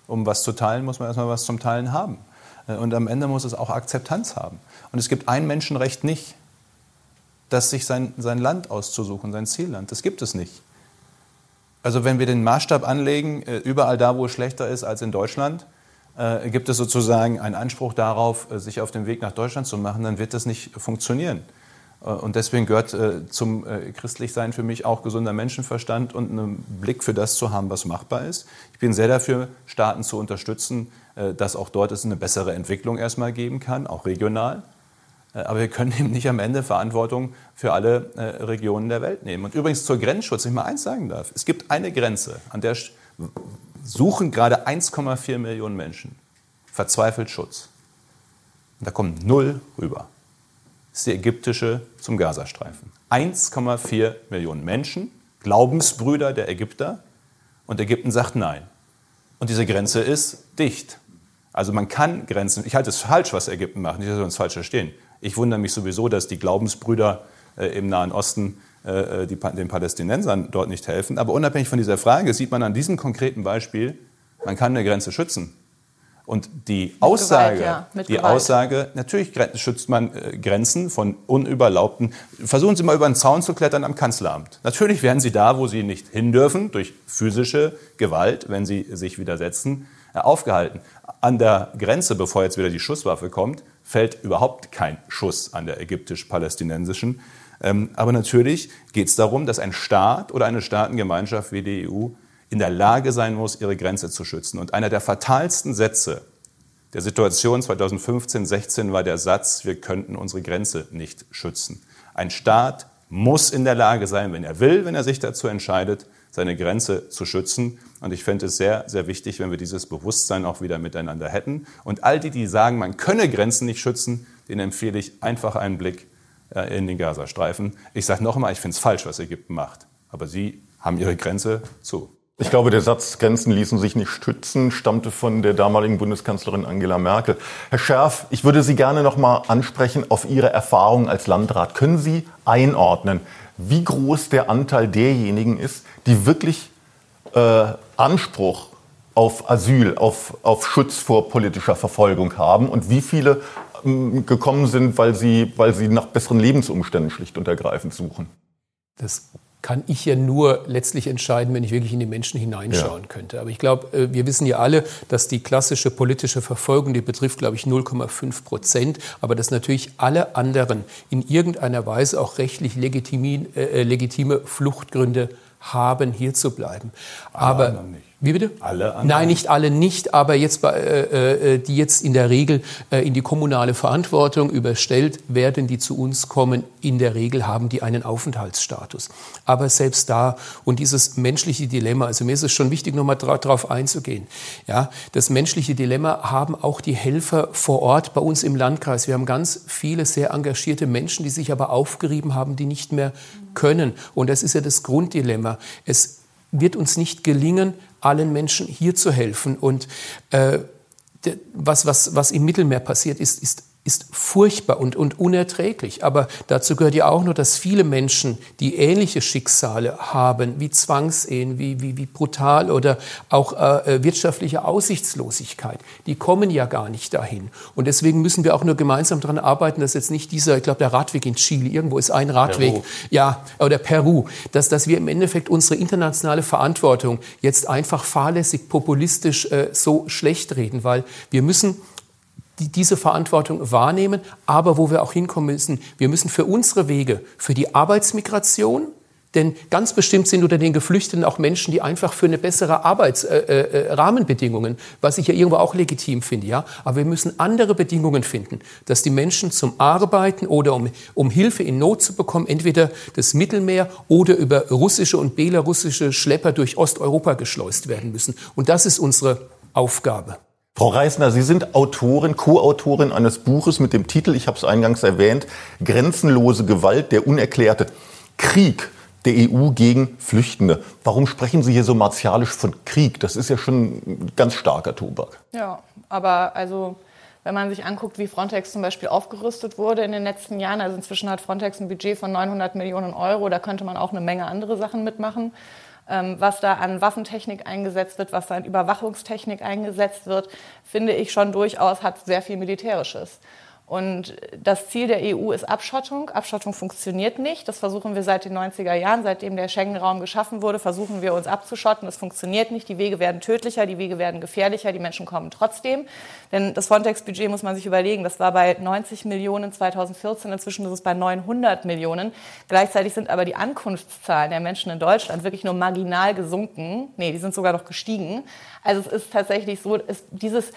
Um was zu teilen, muss man erstmal was zum Teilen haben. Und am Ende muss es auch Akzeptanz haben. Und es gibt ein Menschenrecht nicht, das sich sein, sein Land auszusuchen, sein Zielland. Das gibt es nicht. Also wenn wir den Maßstab anlegen, äh, überall da, wo es schlechter ist als in Deutschland, äh, gibt es sozusagen einen Anspruch darauf, äh, sich auf den Weg nach Deutschland zu machen, dann wird das nicht funktionieren. Und deswegen gehört zum Christlichsein für mich auch gesunder Menschenverstand und einen Blick für das zu haben, was machbar ist. Ich bin sehr dafür, Staaten zu unterstützen, dass auch dort es eine bessere Entwicklung erstmal geben kann, auch regional. Äh, aber wir können *laughs* eben nicht am Ende Verantwortung für alle äh, Regionen der Welt nehmen. Und übrigens zur Grenzschutz, wenn ich mal eins sagen darf. Es gibt eine Grenze, an der suchen gerade 1,4 Millionen Menschen verzweifelt Schutz. Und da kommen null rüber. Das ist die ägyptische zum Gazastreifen. 1,4 Millionen Menschen, Glaubensbrüder der Ägypter. Und Ägypten sagt nein. Und diese Grenze ist dicht. Also man kann Grenzen, ich halte es falsch, was Ägypten macht, nicht, dass wir uns falsch verstehen. Ich wundere mich sowieso, dass die Glaubensbrüder äh, im Nahen Osten äh, die, den Palästinensern dort nicht helfen. Aber unabhängig von dieser Frage sieht man an diesem konkreten Beispiel, man kann eine Grenze schützen. Und die Aussage, Gewalt, ja, die Aussage, natürlich schützt man äh, Grenzen von unüberlaubten. Versuchen Sie mal über einen Zaun zu klettern am Kanzleramt. Natürlich werden Sie da, wo Sie nicht hin dürfen, durch physische Gewalt, wenn Sie sich widersetzen, äh, aufgehalten. An der Grenze, bevor jetzt wieder die Schusswaffe kommt, fällt überhaupt kein Schuss an der ägyptisch-palästinensischen. Ähm, aber natürlich geht es darum, dass ein Staat oder eine Staatengemeinschaft wie die EU in der Lage sein muss, ihre Grenze zu schützen. Und einer der fatalsten Sätze der Situation 2015-16 war der Satz, wir könnten unsere Grenze nicht schützen. Ein Staat muss in der Lage sein, wenn er will, wenn er sich dazu entscheidet, seine Grenze zu schützen. Und ich fände es sehr, sehr wichtig, wenn wir dieses Bewusstsein auch wieder miteinander hätten. Und all die, die sagen, man könne Grenzen nicht schützen, denen empfehle ich einfach einen Blick äh, in den Gazastreifen. Ich sage noch einmal, ich finde es falsch, was Ägypten macht. Aber sie haben ihre Grenze zu. Ich glaube, der Satz Grenzen ließen sich nicht stützen stammte von der damaligen Bundeskanzlerin Angela Merkel. Herr Scherf, ich würde Sie gerne noch mal ansprechen auf Ihre Erfahrungen als Landrat. Können Sie einordnen, wie groß der Anteil derjenigen ist, die wirklich äh, Anspruch auf Asyl, auf, auf Schutz vor politischer Verfolgung haben und wie viele ähm, gekommen sind, weil sie, weil sie nach besseren Lebensumständen schlicht und ergreifend suchen? Das kann ich ja nur letztlich entscheiden, wenn ich wirklich in die Menschen hineinschauen ja. könnte. Aber ich glaube, äh, wir wissen ja alle, dass die klassische politische Verfolgung, die betrifft, glaube ich, 0,5 Prozent, aber dass natürlich alle anderen in irgendeiner Weise auch rechtlich legitime, äh, legitime Fluchtgründe haben, hier zu bleiben. Aber wie bitte? Alle anderen? Nein, nicht alle nicht, aber jetzt, äh, äh, die jetzt in der Regel äh, in die kommunale Verantwortung überstellt werden, die zu uns kommen, in der Regel haben die einen Aufenthaltsstatus. Aber selbst da und dieses menschliche Dilemma, also mir ist es schon wichtig, nochmal darauf einzugehen. Ja, das menschliche Dilemma haben auch die Helfer vor Ort bei uns im Landkreis. Wir haben ganz viele sehr engagierte Menschen, die sich aber aufgerieben haben, die nicht mehr können. Und das ist ja das Grunddilemma. Es wird uns nicht gelingen, allen Menschen hier zu helfen. Und äh, was, was, was im Mittelmeer passiert ist, ist ist furchtbar und, und unerträglich. Aber dazu gehört ja auch nur, dass viele Menschen, die ähnliche Schicksale haben, wie Zwangsehen, wie, wie, wie brutal oder auch äh, äh, wirtschaftliche Aussichtslosigkeit, die kommen ja gar nicht dahin. Und deswegen müssen wir auch nur gemeinsam daran arbeiten, dass jetzt nicht dieser, ich glaube, der Radweg in Chile, irgendwo ist ein Radweg, Peru. ja, oder Peru, dass, dass wir im Endeffekt unsere internationale Verantwortung jetzt einfach fahrlässig, populistisch äh, so schlecht reden, weil wir müssen die diese Verantwortung wahrnehmen, aber wo wir auch hinkommen müssen, wir müssen für unsere Wege, für die Arbeitsmigration, denn ganz bestimmt sind unter den Geflüchteten auch Menschen, die einfach für eine bessere Arbeitsrahmenbedingungen, äh, äh, was ich ja irgendwo auch legitim finde, ja. Aber wir müssen andere Bedingungen finden, dass die Menschen zum Arbeiten oder um, um Hilfe in Not zu bekommen, entweder das Mittelmeer oder über russische und belarussische Schlepper durch Osteuropa geschleust werden müssen. Und das ist unsere Aufgabe. Frau Reisner, Sie sind Autorin, Co-Autorin eines Buches mit dem Titel, ich habe es eingangs erwähnt, Grenzenlose Gewalt, der unerklärte Krieg der EU gegen Flüchtende. Warum sprechen Sie hier so martialisch von Krieg? Das ist ja schon ein ganz starker Tobak. Ja, aber also wenn man sich anguckt, wie Frontex zum Beispiel aufgerüstet wurde in den letzten Jahren, also inzwischen hat Frontex ein Budget von 900 Millionen Euro, da könnte man auch eine Menge andere Sachen mitmachen. Ähm, was da an Waffentechnik eingesetzt wird, was da an Überwachungstechnik eingesetzt wird, finde ich schon durchaus hat sehr viel Militärisches. Und das Ziel der EU ist Abschottung. Abschottung funktioniert nicht. Das versuchen wir seit den 90er Jahren, seitdem der Schengen-Raum geschaffen wurde, versuchen wir uns abzuschotten. Das funktioniert nicht. Die Wege werden tödlicher, die Wege werden gefährlicher, die Menschen kommen trotzdem. Denn das Frontex-Budget muss man sich überlegen, das war bei 90 Millionen 2014, inzwischen ist es bei 900 Millionen. Gleichzeitig sind aber die Ankunftszahlen der Menschen in Deutschland wirklich nur marginal gesunken. Nee, die sind sogar noch gestiegen. Also es ist tatsächlich so, es, dieses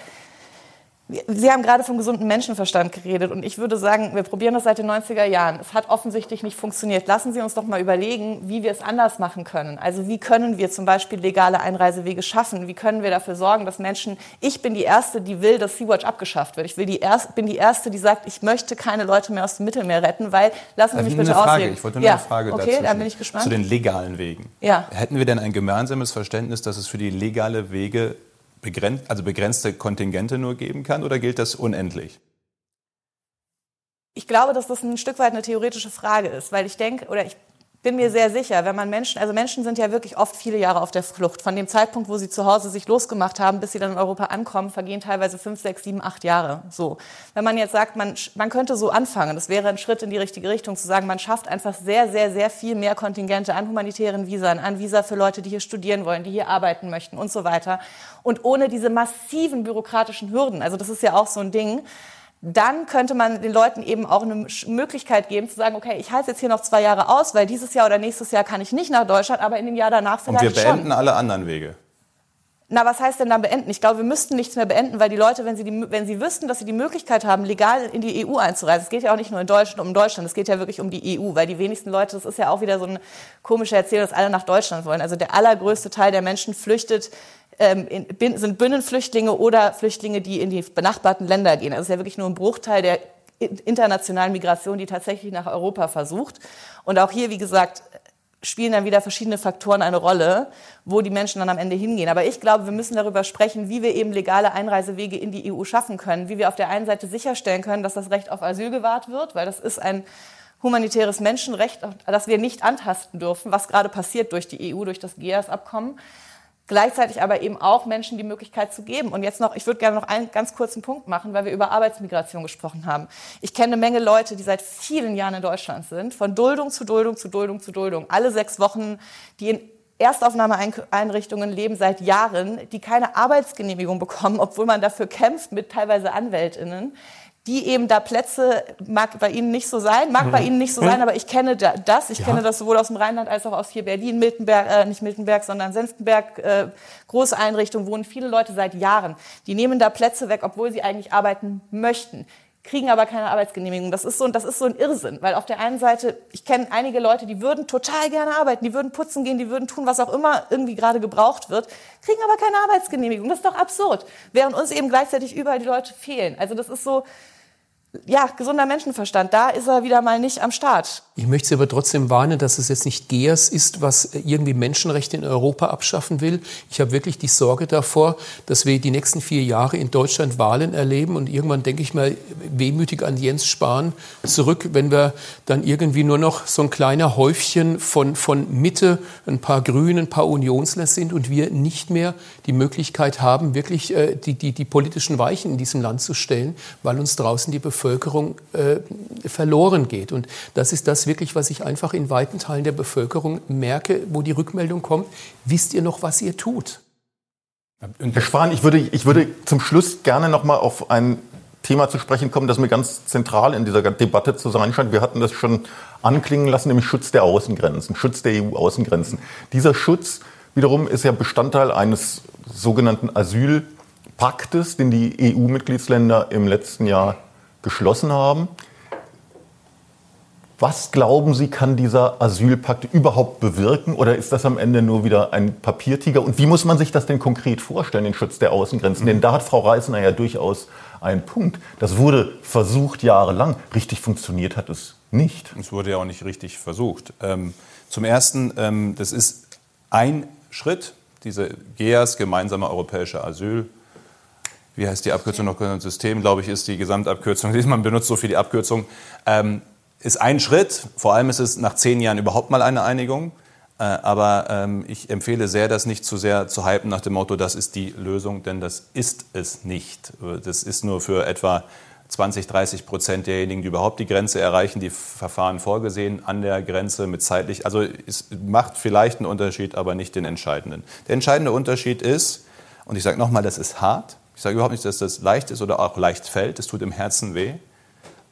Sie haben gerade vom gesunden Menschenverstand geredet und ich würde sagen, wir probieren das seit den 90er Jahren. Es hat offensichtlich nicht funktioniert. Lassen Sie uns doch mal überlegen, wie wir es anders machen können. Also wie können wir zum Beispiel legale Einreisewege schaffen? Wie können wir dafür sorgen, dass Menschen, ich bin die Erste, die will, dass Sea-Watch abgeschafft wird. Ich will die Erst, bin die Erste, die sagt, ich möchte keine Leute mehr aus dem Mittelmeer retten, weil, lassen Sie mich bitte Frage. Ich wollte nur ja. eine Frage okay, dazu. dann bin ich gespannt. Zu den legalen Wegen. Ja. Hätten wir denn ein gemeinsames Verständnis, dass es für die legale Wege begrenzt, also begrenzte Kontingente nur geben kann oder gilt das unendlich? Ich glaube, dass das ein Stück weit eine theoretische Frage ist, weil ich denke, oder ich bin mir sehr sicher, wenn man Menschen, also Menschen sind ja wirklich oft viele Jahre auf der Flucht. Von dem Zeitpunkt, wo sie zu Hause sich losgemacht haben, bis sie dann in Europa ankommen, vergehen teilweise fünf, sechs, sieben, acht Jahre. So. Wenn man jetzt sagt, man, man könnte so anfangen, das wäre ein Schritt in die richtige Richtung, zu sagen, man schafft einfach sehr, sehr, sehr viel mehr Kontingente an humanitären Visa, an Visa für Leute, die hier studieren wollen, die hier arbeiten möchten und so weiter. Und ohne diese massiven bürokratischen Hürden. Also das ist ja auch so ein Ding dann könnte man den Leuten eben auch eine Möglichkeit geben zu sagen, okay, ich halte jetzt hier noch zwei Jahre aus, weil dieses Jahr oder nächstes Jahr kann ich nicht nach Deutschland, aber in dem Jahr danach vielleicht Und wir beenden schon. alle anderen Wege. Na, was heißt denn dann beenden? Ich glaube, wir müssten nichts mehr beenden, weil die Leute, wenn sie, die, wenn sie wüssten, dass sie die Möglichkeit haben, legal in die EU einzureisen, es geht ja auch nicht nur in Deutschland um Deutschland, es geht ja wirklich um die EU, weil die wenigsten Leute, das ist ja auch wieder so eine komische Erzählung, dass alle nach Deutschland wollen. Also der allergrößte Teil der Menschen flüchtet ähm, in, sind Binnenflüchtlinge oder Flüchtlinge, die in die benachbarten Länder gehen. Also es ist ja wirklich nur ein Bruchteil der internationalen Migration, die tatsächlich nach Europa versucht. Und auch hier, wie gesagt, spielen dann wieder verschiedene Faktoren eine Rolle, wo die Menschen dann am Ende hingehen. Aber ich glaube, wir müssen darüber sprechen, wie wir eben legale Einreisewege in die EU schaffen können, wie wir auf der einen Seite sicherstellen können, dass das Recht auf Asyl gewahrt wird, weil das ist ein humanitäres Menschenrecht, das wir nicht antasten dürfen, was gerade passiert durch die EU, durch das GEAS-Abkommen gleichzeitig aber eben auch Menschen die Möglichkeit zu geben. Und jetzt noch, ich würde gerne noch einen ganz kurzen Punkt machen, weil wir über Arbeitsmigration gesprochen haben. Ich kenne eine Menge Leute, die seit vielen Jahren in Deutschland sind, von Duldung zu Duldung zu Duldung zu Duldung, alle sechs Wochen, die in Erstaufnahmeeinrichtungen leben seit Jahren, die keine Arbeitsgenehmigung bekommen, obwohl man dafür kämpft mit teilweise Anwältinnen die eben da Plätze, mag bei Ihnen nicht so sein, mag mhm. bei Ihnen nicht so sein, mhm. aber ich kenne da, das, ich ja. kenne das sowohl aus dem Rheinland als auch aus hier Berlin, Miltenberg, äh, nicht Miltenberg, sondern Senftenberg, äh, große Einrichtungen, wohnen viele Leute seit Jahren. Die nehmen da Plätze weg, obwohl sie eigentlich arbeiten möchten kriegen aber keine Arbeitsgenehmigung. Das ist so, das ist so ein Irrsinn, weil auf der einen Seite, ich kenne einige Leute, die würden total gerne arbeiten, die würden putzen gehen, die würden tun, was auch immer irgendwie gerade gebraucht wird, kriegen aber keine Arbeitsgenehmigung. Das ist doch absurd. Während uns eben gleichzeitig überall die Leute fehlen. Also das ist so, ja, gesunder Menschenverstand, da ist er wieder mal nicht am Start. Ich möchte Sie aber trotzdem warnen, dass es jetzt nicht GEAS ist, was irgendwie Menschenrechte in Europa abschaffen will. Ich habe wirklich die Sorge davor, dass wir die nächsten vier Jahre in Deutschland Wahlen erleben und irgendwann denke ich mal wehmütig an Jens Spahn zurück, wenn wir dann irgendwie nur noch so ein kleiner Häufchen von, von Mitte, ein paar Grünen, ein paar Unionsler sind und wir nicht mehr die Möglichkeit haben, wirklich äh, die, die, die politischen Weichen in diesem Land zu stellen, weil uns draußen die Bevölkerung äh, verloren geht. Und das ist das, das wirklich, was ich einfach in weiten Teilen der Bevölkerung merke, wo die Rückmeldung kommt, wisst ihr noch, was ihr tut? Herr Spahn, ich würde, ich würde zum Schluss gerne noch mal auf ein Thema zu sprechen kommen, das mir ganz zentral in dieser Debatte zu sein scheint. Wir hatten das schon anklingen lassen, nämlich Schutz der Außengrenzen, Schutz der EU-Außengrenzen. Dieser Schutz wiederum ist ja Bestandteil eines sogenannten Asylpaktes, den die EU-Mitgliedsländer im letzten Jahr geschlossen haben. Was glauben Sie, kann dieser Asylpakt überhaupt bewirken? Oder ist das am Ende nur wieder ein Papiertiger? Und wie muss man sich das denn konkret vorstellen, den Schutz der Außengrenzen? Mhm. Denn da hat Frau Reisner ja durchaus einen Punkt. Das wurde versucht jahrelang. Richtig funktioniert hat es nicht. Es wurde ja auch nicht richtig versucht. Ähm, zum Ersten, ähm, das ist ein Schritt, diese GEAS, gemeinsame europäische Asyl wie heißt die Abkürzung noch? System, glaube ich, ist die Gesamtabkürzung. *laughs* Man benutzt so viele Abkürzungen. Ähm, ist ein Schritt. Vor allem ist es nach zehn Jahren überhaupt mal eine Einigung. Äh, aber ähm, ich empfehle sehr, das nicht zu sehr zu hypen nach dem Motto, das ist die Lösung, denn das ist es nicht. Das ist nur für etwa 20, 30 Prozent derjenigen, die überhaupt die Grenze erreichen, die Verfahren vorgesehen an der Grenze mit zeitlich. Also es macht vielleicht einen Unterschied, aber nicht den entscheidenden. Der entscheidende Unterschied ist, und ich sage nochmal, das ist hart. Ich sage überhaupt nicht, dass das leicht ist oder auch leicht fällt. Es tut im Herzen weh.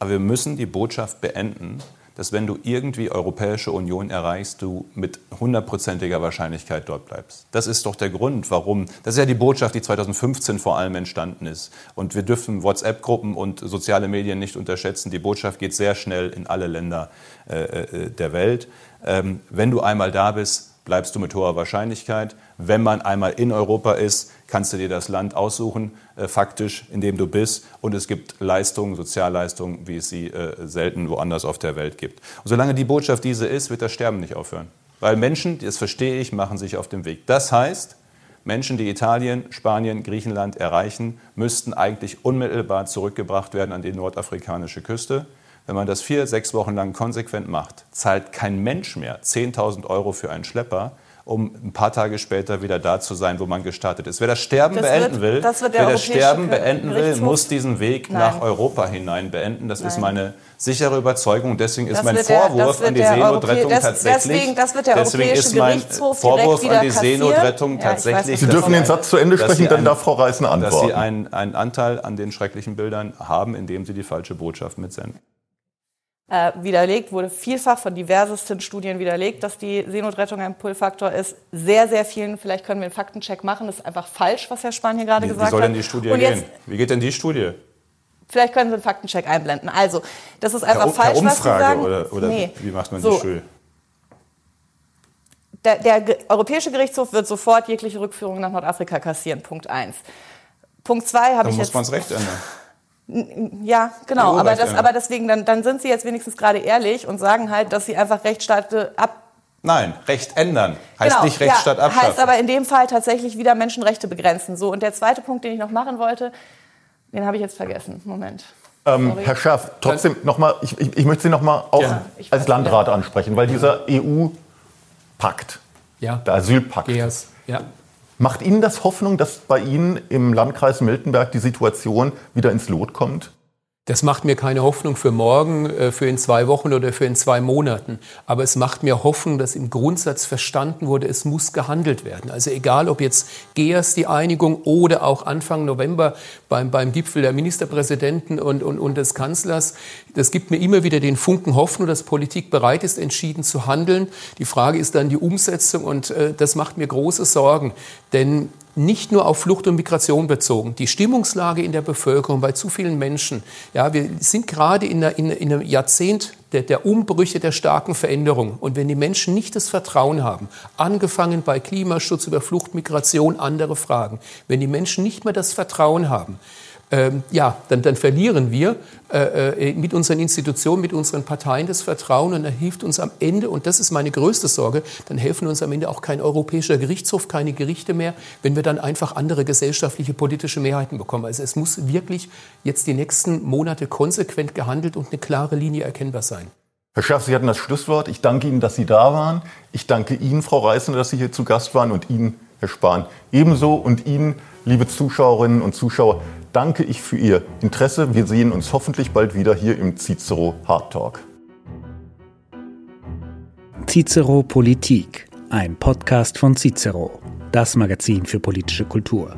Aber wir müssen die Botschaft beenden, dass wenn du irgendwie Europäische Union erreichst, du mit hundertprozentiger Wahrscheinlichkeit dort bleibst. Das ist doch der Grund, warum. Das ist ja die Botschaft, die 2015 vor allem entstanden ist. Und wir dürfen WhatsApp-Gruppen und soziale Medien nicht unterschätzen. Die Botschaft geht sehr schnell in alle Länder äh, äh der Welt. Ähm, wenn du einmal da bist, bleibst du mit hoher Wahrscheinlichkeit. Wenn man einmal in Europa ist, kannst du dir das Land aussuchen, äh, faktisch, in dem du bist. Und es gibt Leistungen, Sozialleistungen, wie es sie äh, selten woanders auf der Welt gibt. Und solange die Botschaft diese ist, wird das Sterben nicht aufhören. Weil Menschen, das verstehe ich, machen sich auf den Weg. Das heißt, Menschen, die Italien, Spanien, Griechenland erreichen, müssten eigentlich unmittelbar zurückgebracht werden an die nordafrikanische Küste. Wenn man das vier, sechs Wochen lang konsequent macht, zahlt kein Mensch mehr 10.000 Euro für einen Schlepper, um ein paar Tage später wieder da zu sein, wo man gestartet ist. Wer das Sterben das beenden wird, will, das wer das Sterben beenden will, muss diesen Weg Nein. nach Europa hinein beenden. Das Nein. ist meine sichere Überzeugung. Deswegen ist das mein Vorwurf der, an die Seenotrettung tatsächlich. Deswegen, das wird der deswegen ist mein Vorwurf an die Seenotrettung ja, tatsächlich. Sie dürfen den Satz zu Ende sprechen, dann darf Frau Reisner antworten. Dass Sie einen, einen Anteil an den schrecklichen Bildern haben, indem Sie die falsche Botschaft mitsenden äh, widerlegt, wurde vielfach von diversesten Studien widerlegt, dass die Seenotrettung ein Pull-Faktor ist. Sehr, sehr vielen, vielleicht können wir einen Faktencheck machen, das ist einfach falsch, was Herr Spahn hier gerade wie, gesagt hat. Wie soll denn die Studie Und gehen? Wie geht denn die Studie? Vielleicht können Sie einen Faktencheck einblenden. Also, das ist einfach per, falsch, per Umfrage, was Sie sagen. Oder, oder nee. wie macht man so. die Studie? Der, der, Europäische Gerichtshof wird sofort jegliche Rückführung nach Nordafrika kassieren. Punkt eins. Punkt zwei habe ich jetzt. muss man das Recht ändern. Ja, genau. Aber, das, aber deswegen, dann, dann sind sie jetzt wenigstens gerade ehrlich und sagen halt, dass sie einfach Rechtsstaat ab, Nein, Recht ändern heißt genau, nicht Recht ja, abschaffen. Heißt aber in dem Fall tatsächlich wieder Menschenrechte begrenzen. So und der zweite Punkt, den ich noch machen wollte, den habe ich jetzt vergessen. Moment. Ähm, Herr Scherf, trotzdem nochmal, ich, ich, ich möchte Sie nochmal auch Ja, als Landrat ansprechen, weil dieser EU-Pakt, Ja. der Asylpakt. Ja. Macht Ihnen das Hoffnung, dass bei Ihnen im Landkreis Miltenberg die Situation wieder ins Lot kommt? Das macht mir keine Hoffnung für morgen, äh, für in zwei Wochen oder für in zwei Monaten. Aber es macht mir Hoffnung, dass im Grundsatz verstanden wurde, es muss gehandelt werden. Also egal, ob jetzt GEAS die Einigung oder auch Anfang November beim, beim Gipfel der Ministerpräsidenten und, und, und des Kanzlers, das gibt mir immer wieder den Funken Hoffnung, dass Politik bereit ist, entschieden zu handeln. Die Frage ist dann die Umsetzung und äh, das macht mir große Sorgen. Denn nicht nur auf Flucht und Migration bezogen. Die Stimmungslage in der Bevölkerung bei zu vielen Menschen. Ja, wir sind gerade in, einer, in, in einem Jahrzehnt der, der Umbrüche, der starken Veränderung. Und wenn die Menschen nicht das Vertrauen haben, angefangen bei Klimaschutz über Flucht, Migration, andere Fragen, wenn die Menschen nicht mehr das Vertrauen haben, ähm, ja, dann, dann verlieren wir äh, äh, mit unseren Institutionen, mit unseren Parteien das Vertrauen und dann hilft uns am Ende, und das ist meine größte Sorge, dann helfen uns am Ende auch kein europäischer Gerichtshof, keine Gerichte mehr, wenn wir dann einfach andere gesellschaftliche, politische Mehrheiten bekommen. Also es muss wirklich jetzt die nächsten Monate konsequent gehandelt und eine klare Linie erkennbar sein. Herr Schaff, Sie hatten das Schlusswort. Ich danke Ihnen, dass Sie da waren. Ich danke Ihnen, Frau Reißner, dass Sie hier zu Gast waren und Ihnen, Herr Spahn, ebenso. Und Ihnen, liebe Zuschauerinnen und Zuschauer, danke ich für Ihr Interesse. Wir sehen uns hoffentlich bald wieder hier im Cicero Hard Talk. Cicero Politik, ein Podcast von Cicero, das Magazin für politische Kultur.